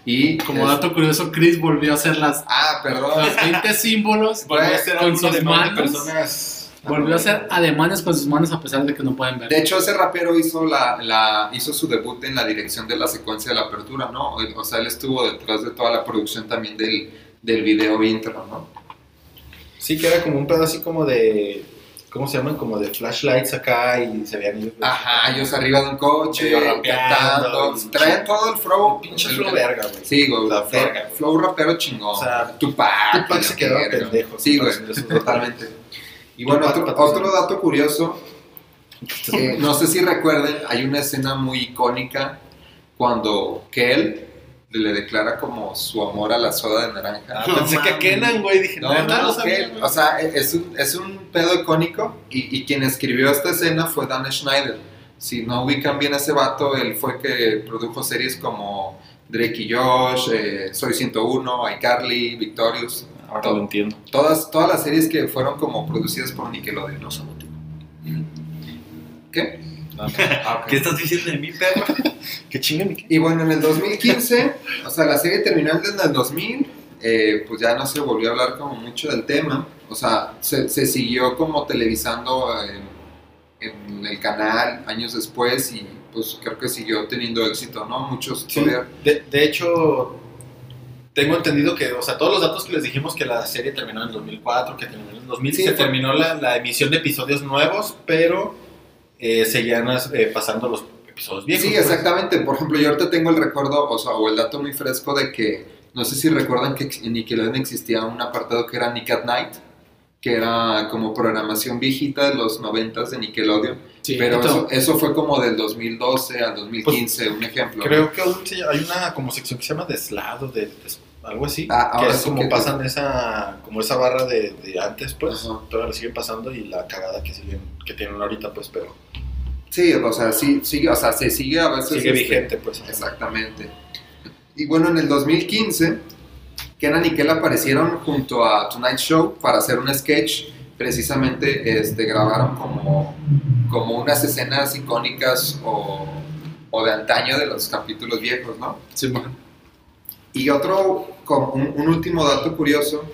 y Como es- dato curioso, Chris volvió a hacer las, Ah, perdón. los 20 símbolos Volvió a uno de manos. personas. Volvió a hacer ademanes con sus manos a pesar de que no pueden ver. De hecho, ese rapero hizo, la, la- hizo su debut en la dirección de la secuencia de la apertura, ¿no? O sea, él estuvo detrás de toda la producción también del, del video intro, ¿no? Sí, que era como un pedo así como de. ¿Cómo se llaman? Como de flashlights acá y se veían ellos. Ajá, ellos arriba de un coche, cantando. Traen todo el flow. Pinche flow verga, güey. Sí, güey. La flow, verga. flow rapero chingón. O sea, Tupac. Tupac se verga. pendejo. Sí, güey, totalmente. [laughs] Y bueno, otro, otro dato curioso, eh, no sé si recuerden, hay una escena muy icónica cuando Kel le declara como su amor a la soda de naranja. Ah, pensé que a Kenan, güey. Dije, No, no, no, no, no, sabía, Kel, o sea, es un, es un pedo icónico y, y quien escribió esta escena fue Dan Schneider. Si no ubican bien a ese vato, él fue que produjo series como Drake y Josh, eh, Soy 101, iCarly, Victorious. Ahora lo entiendo. Todas, todas las series que fueron como producidas por Nickelodeon, ¿no? ¿Qué? [laughs] Ah. ¿Qué estás diciendo de mí, perro? [laughs] Que chingan. Y bueno, en el 2015, o sea, la serie terminó en el 2000, eh, pues ya no se volvió a hablar como mucho del tema. O sea, se, se siguió como televisando en, en el canal años después y pues creo que siguió teniendo éxito, ¿no? Muchos Sí. de hecho, tengo entendido que, o sea, todos los datos que les dijimos que la serie terminó en el 2004, que terminó en el 2000, Sí, fue- terminó la, la emisión de episodios nuevos, pero eh, seguían eh, pasando los episodios viejos. Sí, pues. exactamente. Por ejemplo, yo ahorita tengo el recuerdo, o sea, o el dato muy fresco de que, no sé si recuerdan que en Nickelodeon existía un apartado que era Nick at Night, que era como programación viejita de los 90 de Nickelodeon. Sí, Pero eso, eso fue como del 2012 al 2015, un ejemplo. Creo que hay una como sección que se llama deslado, de, de- algo así, Ah, que ahora es sí como que- pasan esa, como esa barra de, de antes, pues, Ajá. todavía lo siguen pasando y la cagada que siguen, que tienen ahorita, pues, pero Sí, o sea, sí, sigue, o sea, se sigue a veces. sigue este, vigente, pues. Exactamente. Y bueno, en el 2015, Kenan y Kel aparecieron junto a Tonight Show para hacer un sketch precisamente este, grabaron como, como unas escenas icónicas o, o de antaño de los capítulos viejos, ¿no? Sí, man. Y otro, un, un último dato curioso,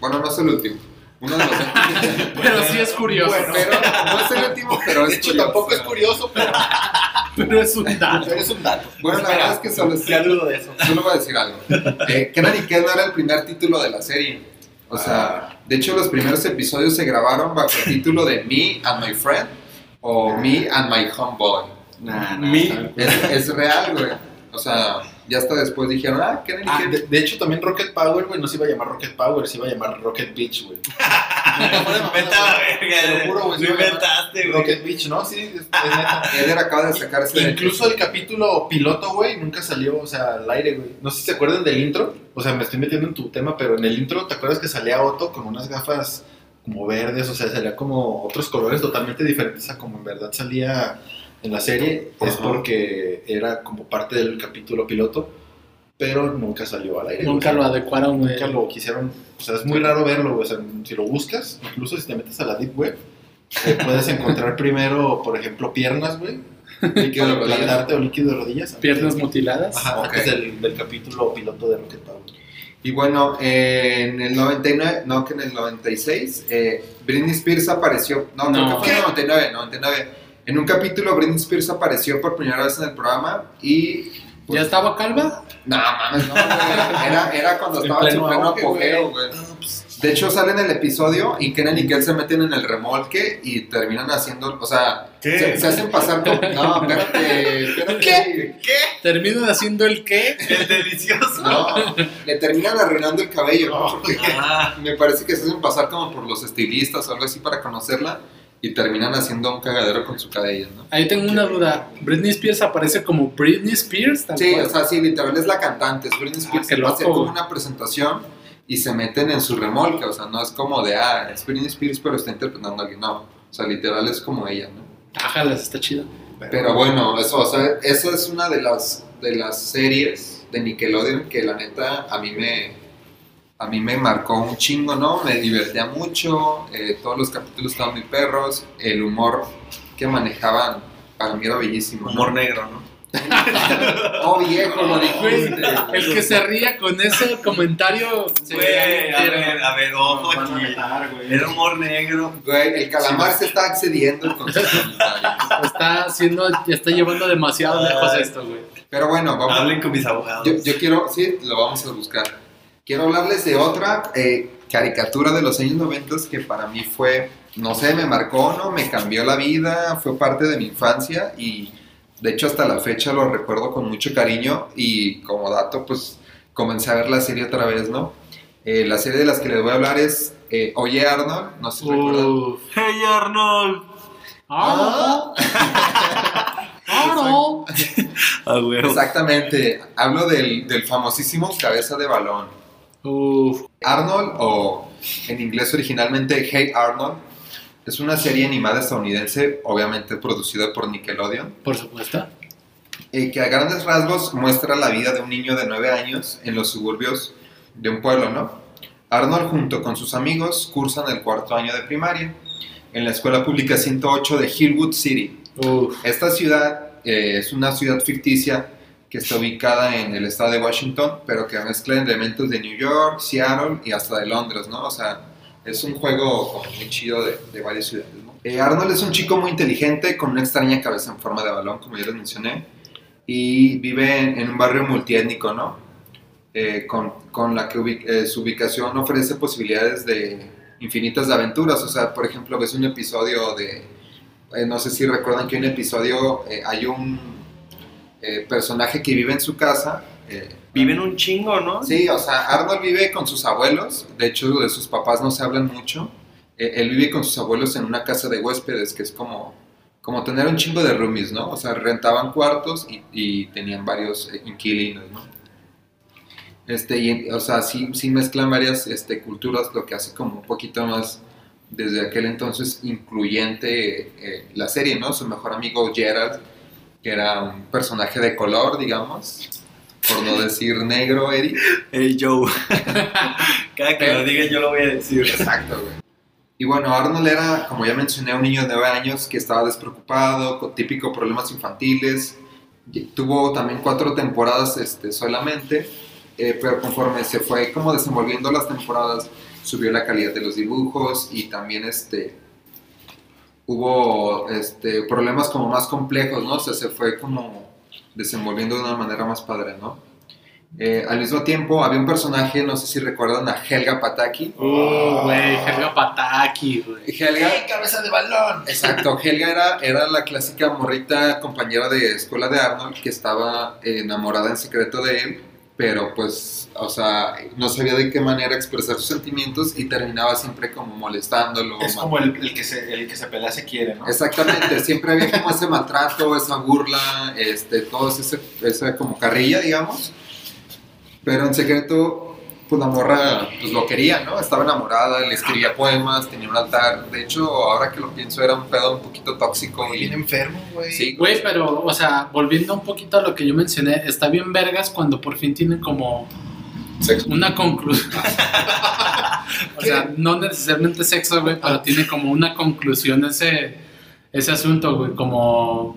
bueno, no es el último, uno de los... [laughs] Pero sí es curioso. pero no es el último, pero es De hecho, curioso. tampoco es curioso, pero, [laughs] Pero es un dato. pero es un dato. Bueno, la verdad es que solo, Ya dudo de eso. solo voy a decir algo. Eh, Kenan y Kel no era el primer título de la serie. O sea, de hecho los primeros episodios se grabaron bajo el título de Me and My Friend o Me and My Homeboy. Nah, nah, cual. Es, es real, güey. O sea, ya hasta después dijeron, ah, Kenan y Ah, de, de hecho, también Rocket Power, güey, no se iba a llamar Rocket Power, se iba a llamar Rocket Beach, güey. [laughs] Vete a la verga. Te lo juro, güey, Lo inventaste, güey. Rocket Beach, ¿no? Sí, es, es neta. [laughs] Acaba de sacarse de... Incluso el capítulo piloto, güey, nunca salió, o sea, al aire, güey. No sé si se acuerdan del intro. O sea, me estoy metiendo en tu tema, pero en el intro, ¿te acuerdas que salía Otto con unas gafas como verdes? O sea, salía como otros colores totalmente diferentes a como en verdad salía en la serie. Es Ajá. porque era como parte del capítulo piloto, pero nunca salió al aire. Nunca güey. lo adecuaron, güey. Nunca lo quisieron. O sea, es muy raro verlo, güey. O sea, si lo buscas, incluso si te metes a la Deep Web, eh, [laughs] puedes encontrar primero, por ejemplo, piernas, güey. Líquido de rodillas. O líquido de rodillas. Piernas mutiladas. Ajá, Ok. antes del, del capítulo piloto de Rocket Power. Y bueno, eh, en el 99, no, que en el 96, eh, Britney Spears apareció, no, creo No. que fue en el 99, 99. En un capítulo Britney Spears apareció por primera vez en el programa y... pues, ¿Ya estaba calva? No, mames, no, güey. Era, era cuando [laughs] estaba en su pleno apogeo, güey. De hecho, sale en el episodio y Kenan y Kel se meten en el remolque y terminan haciendo, o sea, ¿Qué? se, se hacen pasar por... No, [laughs] espérate, espérate. ¿Qué? ¿Terminan haciendo el qué? [laughs] Es delicioso. No, le terminan arruinando el cabello, ¿no? Porque Ah, me parece que se hacen pasar como por los estilistas o algo así para conocerla y terminan haciendo un cagadero con su cabello, ¿no? Ahí tengo una duda. ¿Britney Spears aparece como Britney Spears? tal Sí, cual? o sea, sí, literal es la cantante, es Britney Spears, Ah, que va a hacer como una presentación y se meten en su remolque, o sea, no es como de, ah, es Britney Spears, pero está interpretando a alguien, no, o sea, literal es como ella, ¿no? Ájalas, está chido. Pero bueno, eso, o sea, eso es una de las, de las series de Nickelodeon que la neta a mí me, a mí me marcó un chingo, ¿no? Me divertía mucho, eh, todos los capítulos estaban muy perros, el humor que manejaban para mí era bellísimo. ¿no? humor negro, ¿no? [laughs] Oh viejo, lo dijiste. el que se ría con ese comentario se Güey, a ver, a ver, ojo aquí. matar, güey. Era humor negro. Güey, el calamar se está accediendo con sus comentarios. está haciendo, ya está llevando demasiado lejos esto, güey. Pero bueno, vamos. Hablen con mis abogados. Yo, yo quiero, sí, lo vamos a buscar. Quiero hablarles de otra eh, caricatura de los años 90 que para mí fue, no sé, me marcó, ¿no? Me cambió la vida, fue parte de mi infancia y de hecho hasta la fecha lo recuerdo con mucho cariño y como dato, pues comencé a ver la serie otra vez, ¿no? Eh, la serie de las que les voy a hablar es eh, Oye Arnold, no sé si recuerdan. Uf. Hey Arnold. Ah, Arnold. A huevo. Exactamente, hablo del, del famosísimo Cabeza de Balón. Uf. Arnold, o en inglés originalmente Hey Arnold, es una serie animada estadounidense, obviamente producida por Nickelodeon, Por supuesto. eh, que a grandes rasgos muestra la vida de un niño de 9 años en los suburbios de un pueblo, ¿no? Arnold junto con sus amigos cursan el cuarto año de primaria en la escuela pública 108 de Hillwood City. Uf. Esta ciudad eh, es una ciudad ficticia que está ubicada en el estado de Washington, pero que mezcla elementos de New York, Seattle y hasta de Londres, ¿no? O sea, es un juego muy chido de, de varias ciudades, ¿no? Eh, Arnold es un chico muy inteligente con una extraña cabeza en forma de balón, como ya les mencioné, y vive en, en un barrio multiétnico, ¿no? Eh, con, con la que ubi- eh, su ubicación ofrece posibilidades de infinitas de aventuras, o sea, por ejemplo, ves un episodio de eh, no sé si recuerdan que en un episodio eh, hay un eh, personaje que vive en su casa. eh, Viven un chingo, ¿no? sí, o sea, Arnold vive con sus abuelos. De hecho, de sus papás no se hablan mucho. Eh, él vive con sus abuelos en una casa de huéspedes, que es como, como tener un chingo de roomies, ¿no? O sea, rentaban cuartos y, y tenían varios eh, inquilinos, ¿no? Este, y, o sea, sí, sí mezclan varias este, culturas, lo que hace como un poquito más desde aquel entonces incluyente eh, la serie, ¿no? Su mejor amigo Gerald, que era un personaje de color, digamos, por no decir negro, Eric. Hey Joe. [laughs] Cada que lo diga yo lo voy a decir. Exacto, güey. Y bueno, Arnold era, como ya mencioné, un niño de 9 años que estaba despreocupado, con típico problemas infantiles. Tuvo también cuatro temporadas este, solamente, eh, pero conforme se fue como desenvolviendo las temporadas, subió la calidad de los dibujos y también este, hubo este, problemas como más complejos, ¿no? O sea, se fue como desenvolviendo de una manera más padre, ¿no? Eh, al mismo tiempo había un personaje, no sé si recuerdan a Helga Pataki. Uh, güey, Helga Pataki, güey. Helga, cabeza de balón! exacto, Helga era, era la clásica morrita compañera de escuela de Arnold que estaba enamorada en secreto de él, pero pues, o sea, no sabía de qué manera expresar sus sentimientos y terminaba siempre como molestándolo. Es como el, el que se, el que se pelea se quiere, ¿no? Exactamente, siempre había como ese maltrato, esa burla, este, todo ese, esa como carrilla, digamos. Pero en secreto, pues la morra pues, lo quería, ¿no? Estaba enamorada, le escribía poemas, tenía un altar. De hecho, ahora que lo pienso, era un pedo un poquito tóxico. Bien Y, enfermo, güey. sí, Güey, pero, o sea, volviendo un poquito a lo que yo mencioné, está bien vergas cuando por fin tienen como Sexo. una conclusión. [laughs] o sea, no necesariamente sexo, güey, pero tiene como una conclusión ese, ese asunto, güey, como,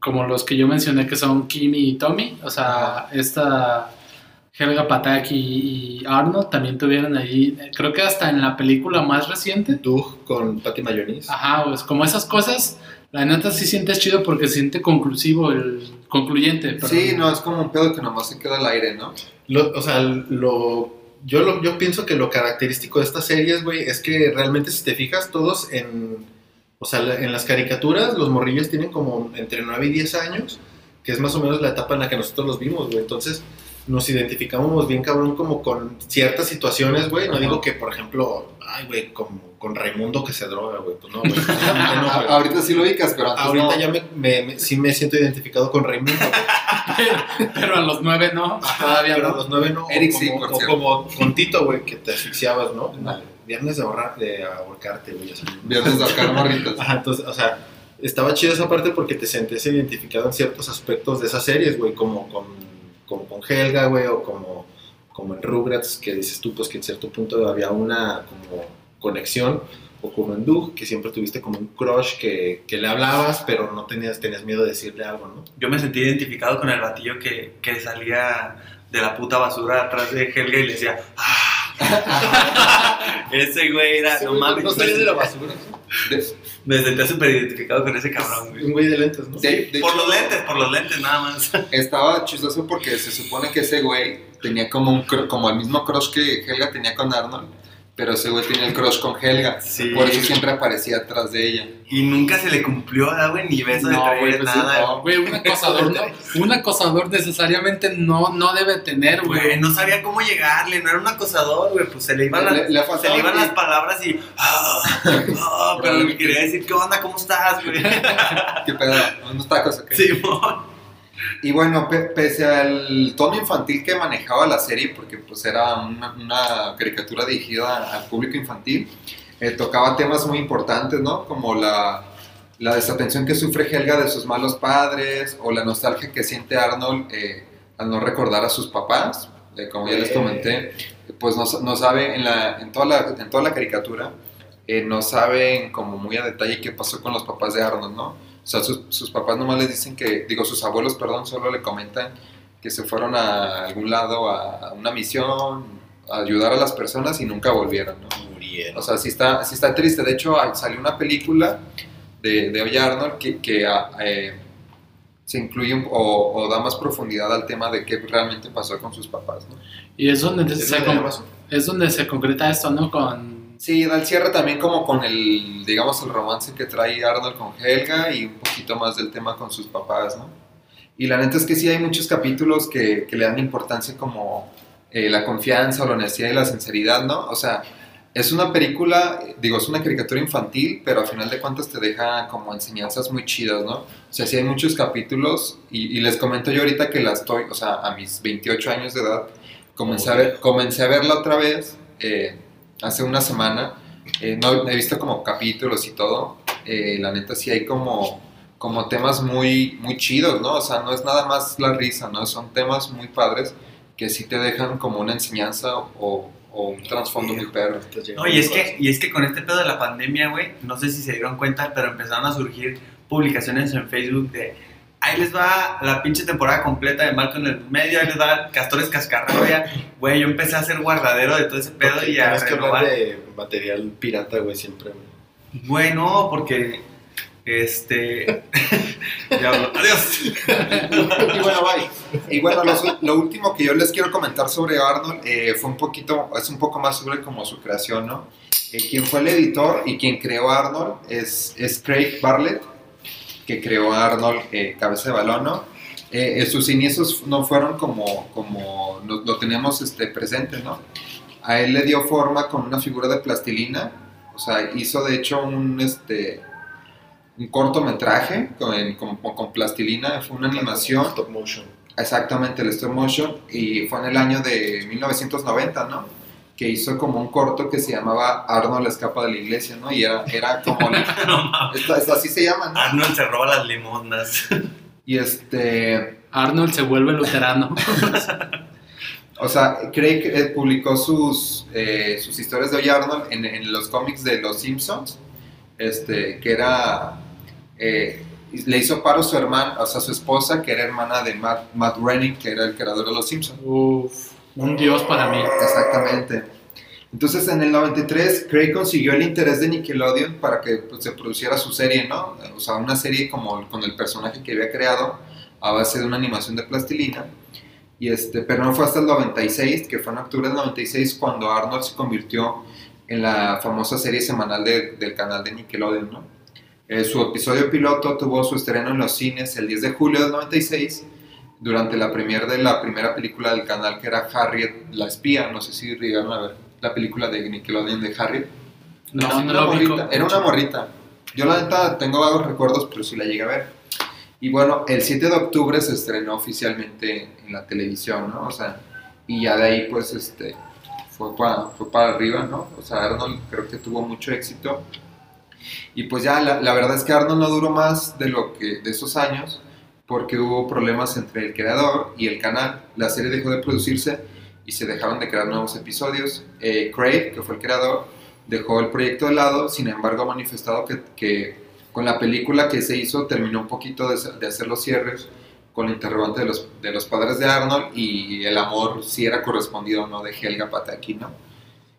como los que yo mencioné que son Kimi y Tommy. O sea, esta Helga Pataki y Arnold también tuvieron ahí, eh, creo que hasta en la película más reciente. Doug con Patty Mayonis. Ajá, pues como esas cosas, la neta sí sientes chido porque se siente conclusivo, el concluyente. perdón. sí, no, es como un pedo que nomás se queda al aire, ¿no? Lo- o sea, lo, yo, lo, yo pienso que lo característico de estas series, güey, es que realmente si te fijas todos en, o sea, en las caricaturas, los morrillos tienen como entre 9 y 10 años, que es más o menos la etapa en la que nosotros los vimos, güey. Entonces, nos identificamos bien cabrón como con ciertas situaciones, güey. No Ajá. digo que, por ejemplo, ay, güey, como con Raimundo que se droga, güey. Pues no, [laughs] güey. No, ahorita sí lo ubicas, pero antes Ahorita no. ya me, me- me- sí me siento identificado con Raimundo. güey. [laughs] Pero a los nueve no, todavía pero no. a los nueve no. Eric sí, por o como con Tito, güey, que te asfixiabas, ¿no? Ajá. Viernes de, ahorrar, de ahorcarte, güey. Viernes de acá morritas. Ajá, entonces, o sea, estaba chido esa parte porque te sentías identificado en ciertos aspectos de esas series, güey, como con, como con Helga, güey, o como, como en Rugrats, que dices tú, pues que en cierto punto había una como conexión, o como en Doug, que siempre tuviste como un crush que, que le hablabas, pero no tenías, tenías miedo de decirle algo, ¿no? Yo me sentí identificado con el batillo que, que salía de la puta basura atrás de Helga y le decía, "Ah". [laughs] [laughs] Ese güey era, no mames. no salía de la basura. [laughs] Me sentía súper identificado con ese cabrón, güey. Un güey de lentes, ¿no? de- de por hecho, los lentes, por los lentes nada más. [laughs] Estaba chistoso porque se supone que ese güey tenía como un como el mismo crush que Helga tenía con Arnold, pero ese güey tenía el crush con Helga. Sí. Por eso siempre aparecía atrás de ella. Y nunca se le cumplió, ¿verdad, güey, ni beso de No, tres, güey, pues sí, nada. no, güey, un acosador, no, un acosador necesariamente no, no debe tener, Güey, güey. no sabía cómo llegarle, no era un acosador, güey, pues se le iban, Le- las, le se le iban las palabras y... ah, ah, pero le quería decir, ¿qué onda? ¿Cómo estás, güey? [laughs] ¿Qué pedo? ¿Unos tacos o qué? Simón. Y bueno, pe- pese al tono infantil que manejaba la serie, porque pues era una, una caricatura dirigida al público infantil, eh, tocaba temas muy importantes, ¿no? Como la, la desatención que sufre Helga de sus malos padres, o la nostalgia que siente Arnold eh, al no recordar a sus papás. Eh, como ya les comenté, pues no, no sabe, en, la, en, toda la, en toda la caricatura, eh, no saben como muy a detalle qué pasó con los papás de Arnold, ¿no? O sea, sus, sus papás nomás les dicen que, digo, sus abuelos, perdón, solo le comentan que se fueron a algún lado a una misión, a ayudar a las personas y nunca volvieron, ¿no? Murieron. O sea, sí está, sí está triste. De hecho, salió una película de, de Oye Arnold que, que, ah, eh, se incluye un- o, o da más profundidad al tema de qué realmente pasó con sus papás, ¿no? Y es donde, Es se, donde se concreta esto, ¿no? Con... Sí, da el cierre también como con el, digamos, el romance que trae Arnold con Helga y un poquito más del tema con sus papás, ¿no? Y la neta es que sí hay muchos capítulos que, que le dan importancia como eh, la confianza la honestidad y la sinceridad, ¿no? O sea, es una película, digo, es una caricatura infantil, pero al final de cuentas te deja como enseñanzas muy chidas, ¿no? O sea, sí hay muchos capítulos y, y les comento yo ahorita que la estoy, o sea, a mis 28 años de edad, comencé, a, ver, comencé a verla otra vez eh, hace una semana. Eh, no, he visto como capítulos y todo. Eh, la neta sí hay como, como temas muy, muy chidos, ¿no? O sea, no es nada más la risa, ¿no? Son temas muy padres que sí te dejan como una enseñanza o, o un trasfondo muy perro. Y es, que, y es que con este pedo de la pandemia, güey, no sé si se dieron cuenta, pero empezaron a surgir publicaciones en Facebook de ahí les va la pinche temporada completa de Malcolm en el medio, ahí les va Castores Cascarrabia. Güey, yo empecé a hacer guardadero de todo ese pedo y a Tienes que renovar. hablar de material pirata, güey, siempre, güey. No, porque. Este. [laughs] ya hablo. Adiós. Y bueno, bye. Y bueno, lo, lo último que yo les quiero comentar sobre Arnold eh, fue un poquito, es un poco más sobre como su creación, ¿no? Eh, quien fue el editor y quien creó Arnold es, es Craig Bartlett, que creó Arnold eh, Cabeza de Balón, ¿no? Eh, eh, sus inicios no fueron como, como lo, lo tenemos este, presente, ¿no? A él le dio forma con una figura de plastilina, o sea, hizo de hecho un, este, un cortometraje con, con, con plastilina, fue una animación. Stop motion. Exactamente, el stop motion, y fue en el año de 1990, ¿no? Que hizo como un corto que se llamaba Arnold escapa de la iglesia, ¿no? Y era, era como... [laughs] Esto- esto así se llama, ¿no? Arnold se roba las limonas. Y este... Arnold se vuelve luterano. [laughs] O sea, Craig eh, publicó sus, eh, sus historias de Oye Arnold en, en los cómics de Los Simpsons, este, que era... eh, le hizo paro su hermana, o sea, su esposa, que era hermana de Matt, Matt Groening, que era el creador de Los Simpsons. Uf, un dios para mí. Exactamente. Entonces, en el 93, Craig consiguió el interés de Nickelodeon para que pues, se produciera su serie, ¿no? O sea, una serie como con el personaje que había creado a base de una animación de plastilina. Y este, pero no fue hasta el 96, que fue en octubre del 96, cuando Arnold se convirtió en la famosa serie semanal de- del canal de Nickelodeon, ¿no? Eh, su episodio piloto tuvo su estreno en los cines el 10 de julio del 96, durante la premier de la primera película del canal, que era Harriet la espía. No sé si llegaron a ver la película de Nickelodeon de Harriet. No, Era no una ubico. morrita, Era una morrita. Yo la neta tengo vagos recuerdos, pero sí la llegué a ver. Y bueno, el 7 de octubre se estrenó oficialmente en la televisión, ¿no? O sea, y ya de ahí pues este fue para, fue para arriba, ¿no? O sea, Arnold creo que tuvo mucho éxito. Y pues ya la, la verdad es que Arnold no duró más de lo que de esos años porque hubo problemas entre el creador y el canal. La serie dejó de producirse y se dejaron de crear nuevos episodios. Eh, Craig, que fue el creador, dejó el proyecto de lado, sin embargo ha manifestado que, que con la película que se hizo terminó un poquito de, de hacer los cierres con el interrogante de los, de los padres de Arnold y el amor si era correspondido o no de Helga Pataki, ¿no?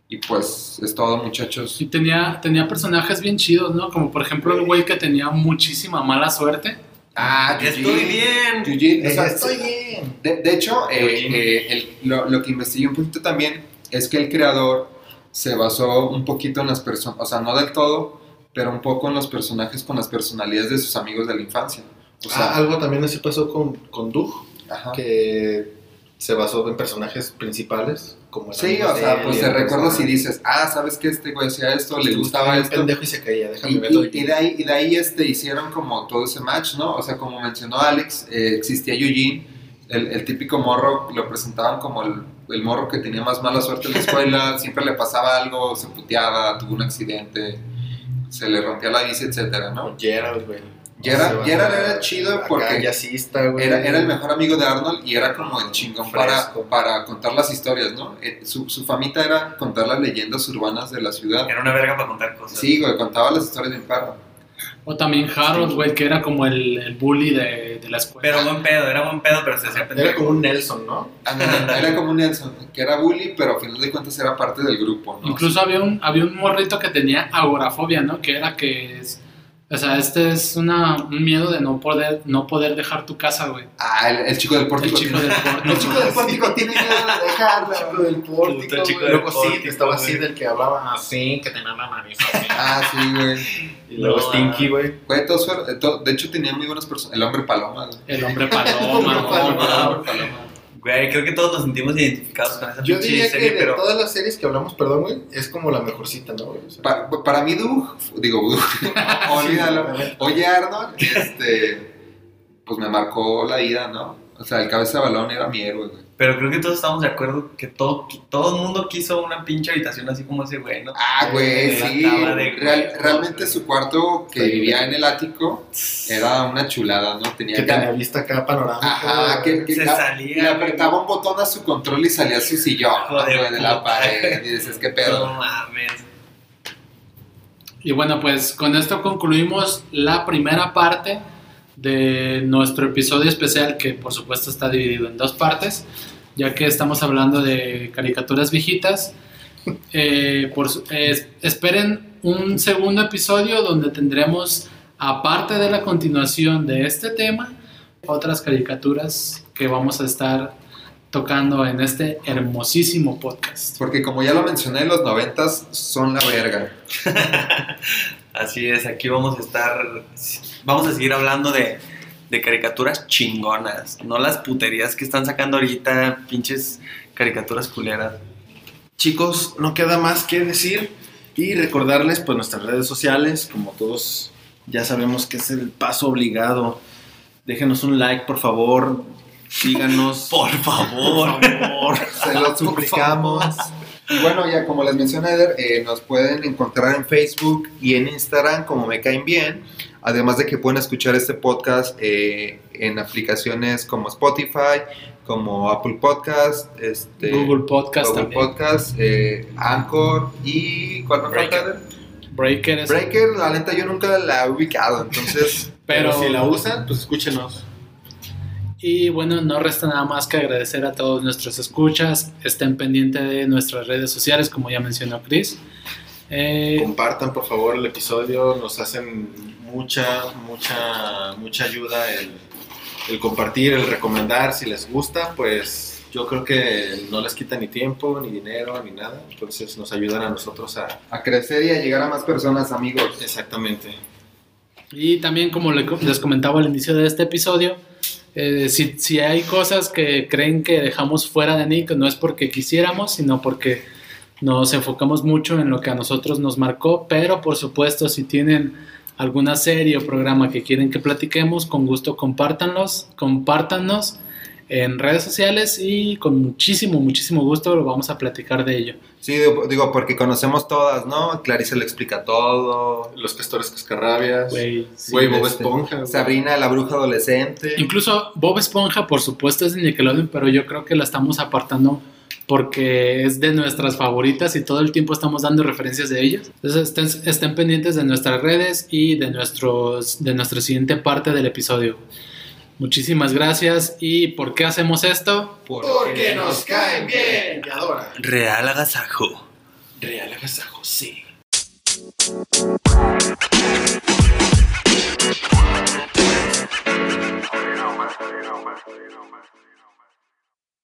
Y pues es todo muchachos. Y tenía, tenía personajes bien chidos, ¿no? Como por ejemplo el güey que tenía muchísima mala suerte. Ah, Estoy bien. Eugene, o sea, Estoy bien. De, de hecho, eh, eh, el- lo, lo que investigué un poquito también es que el creador se basó un poquito en las personas, o sea, no del todo, pero un poco en los personajes con las personalidades de sus amigos de la infancia. O Ah, sea, algo también así pasó con, con Doug, ajá. que se basó en personajes principales. Como Sí, o sea, pues te recuerdas y dices, ah, ¿sabes que este güey hacía esto? Le gustaba esto. pendejo y se caía, déjame verlo. y- de ahí, y de ahí este, hicieron como todo ese match, ¿no? O sea, como mencionó Alex, eh, existía Eugene, el, el típico morro, lo presentaban como el, el morro que tenía más mala suerte en la escuela, [laughs] siempre le pasaba algo, se puteaba, tuvo un accidente, se le rompía la bici, etcétera, ¿no? Gerald, güey. Gerald a- era chido porque. Era, era el mejor amigo de Arnold y era como el chingón para, para contar las historias, ¿no? Eh, Su, su famita era contar las leyendas urbanas de la ciudad. Era una verga para contar cosas. Sí, güey, contaba las historias de perro. O también Harold, güey, que era como el, el bully de, de la escuela. Pero buen pedo, era buen pedo, pero se hacía Era como un Nelson, ¿no? Ándale, Era como un Nelson, que era bully, pero a final de cuentas era parte del grupo, ¿no? Incluso había un, había un morrito que tenía agorafobia, ¿no? Que era que es... O sea, este es una, un miedo de no poder, no poder dejar tu casa, güey. Ah, el, el chico del El pórtico. chico tiene- del pórtico. El chico del pórtico tiene miedo de dejarla. chico del pórtico, Puta, chico del Luego sí, pórtico, estaba así del que hablaba así, que tenía la nariz así. Ah, sí, güey. Y luego No, Stinky, ah. güey. Güey, todos fueron- eh, to- de hecho tenía muy buenas personas. El hombre paloma, güey. El hombre paloma, El hombre paloma. Güey, creo que todos nos sentimos identificados con esa Yo pinche diría serie, que de pero todas las series que hablamos, perdón, güey, es como la mejorcita, ¿no, güey? O sea, Pa- para mí, Doug, digo, Doug, [laughs] olvídalo. [laughs] Oye, Arnold, este, pues me marcó la vida, ¿no? O sea, el cabeza de balón era mi héroe, güey. Pero creo que todos estamos de acuerdo que todo, todo el mundo quiso una pinche habitación así como ese güey, ¿no? Ah, güey, La sí. de Real- realmente güey. su cuarto que vivía en el ático era una chulada, ¿no? Tenía Que que... tenía vista acá panorámica. Ajá, que, que Se la- salía, le apretaba un botón a su control y salía su sillón Hijo de güey, de la pared. Y dices, ¿qué pedo? No mames. Y bueno, pues con esto concluimos la primera parte de nuestro episodio especial, que por supuesto está dividido en dos partes, ya que estamos hablando de caricaturas viejitas. Eh, por eh, esperen un segundo episodio donde tendremos, aparte de la continuación de este tema, otras caricaturas que vamos a estar tocando en este hermosísimo podcast. Porque como ya lo mencioné, los noventas son la verga. [laughs] Así es, aquí vamos a estar, vamos a seguir hablando de, de caricaturas chingonas, no las puterías que están sacando ahorita, pinches caricaturas culeras. Chicos, no queda más que decir y recordarles pues nuestras redes sociales, como todos ya sabemos que es el paso obligado. Déjenos un like, por favor. Síganos. [laughs] Por favor. Por favor. Se lo suplicamos. Y bueno, ya como les mencioné, Eder, eh, nos pueden encontrar en Facebook y en Instagram como Me Caen Bien. Además de que pueden escuchar este podcast eh, en aplicaciones como Spotify, como Apple Podcast, este, Google Podcast Google también. Podcast, eh, Anchor y ¿cuál me falta, Eder? Breaker es- Breaker, la neta yo nunca la he ubicado, entonces Pero, [laughs] Pero si la usan, pues escúchenos. Y bueno, no resta nada más que agradecer a todos nuestros escuchas. Estén pendientes de nuestras redes sociales, como ya mencionó Chris. Eh, Compartan, por favor, el episodio. Nos hacen mucha, mucha, mucha ayuda el, el compartir, el recomendar. Si les gusta, pues yo creo que no les quita ni tiempo, ni dinero, ni nada. Entonces nos ayudan a nosotros a... a crecer y a llegar a más personas, amigos. Exactamente. y también, como le- les comentaba al inicio de este episodio, eh, si, si hay cosas que creen que dejamos fuera de Nick, no es porque quisiéramos, sino porque nos enfocamos mucho en lo que a nosotros nos marcó. Pero por supuesto, si tienen alguna serie o programa que quieren que platiquemos, con gusto compártanlos, compártanos en redes sociales y con muchísimo, muchísimo gusto lo vamos a platicar de ello. Sí, digo, porque conocemos todas, ¿no? Clarice le explica todo. Los castores cascarrabias. Güey, Sí, Bob este, Esponja. Sabrina, la bruja adolescente. Incluso Bob Esponja, por supuesto, es de Nickelodeon, pero yo creo que la estamos apartando porque es de nuestras favoritas y todo el tiempo estamos dando referencias de ellas. Entonces estén, pendientes de nuestras redes y de, nuestros, de nuestra siguiente parte del episodio. Muchísimas gracias. ¿Y por qué hacemos esto? Porque, porque nos caen bien. Me adora. Real agasajo. Real agasajo, sí. you know, man.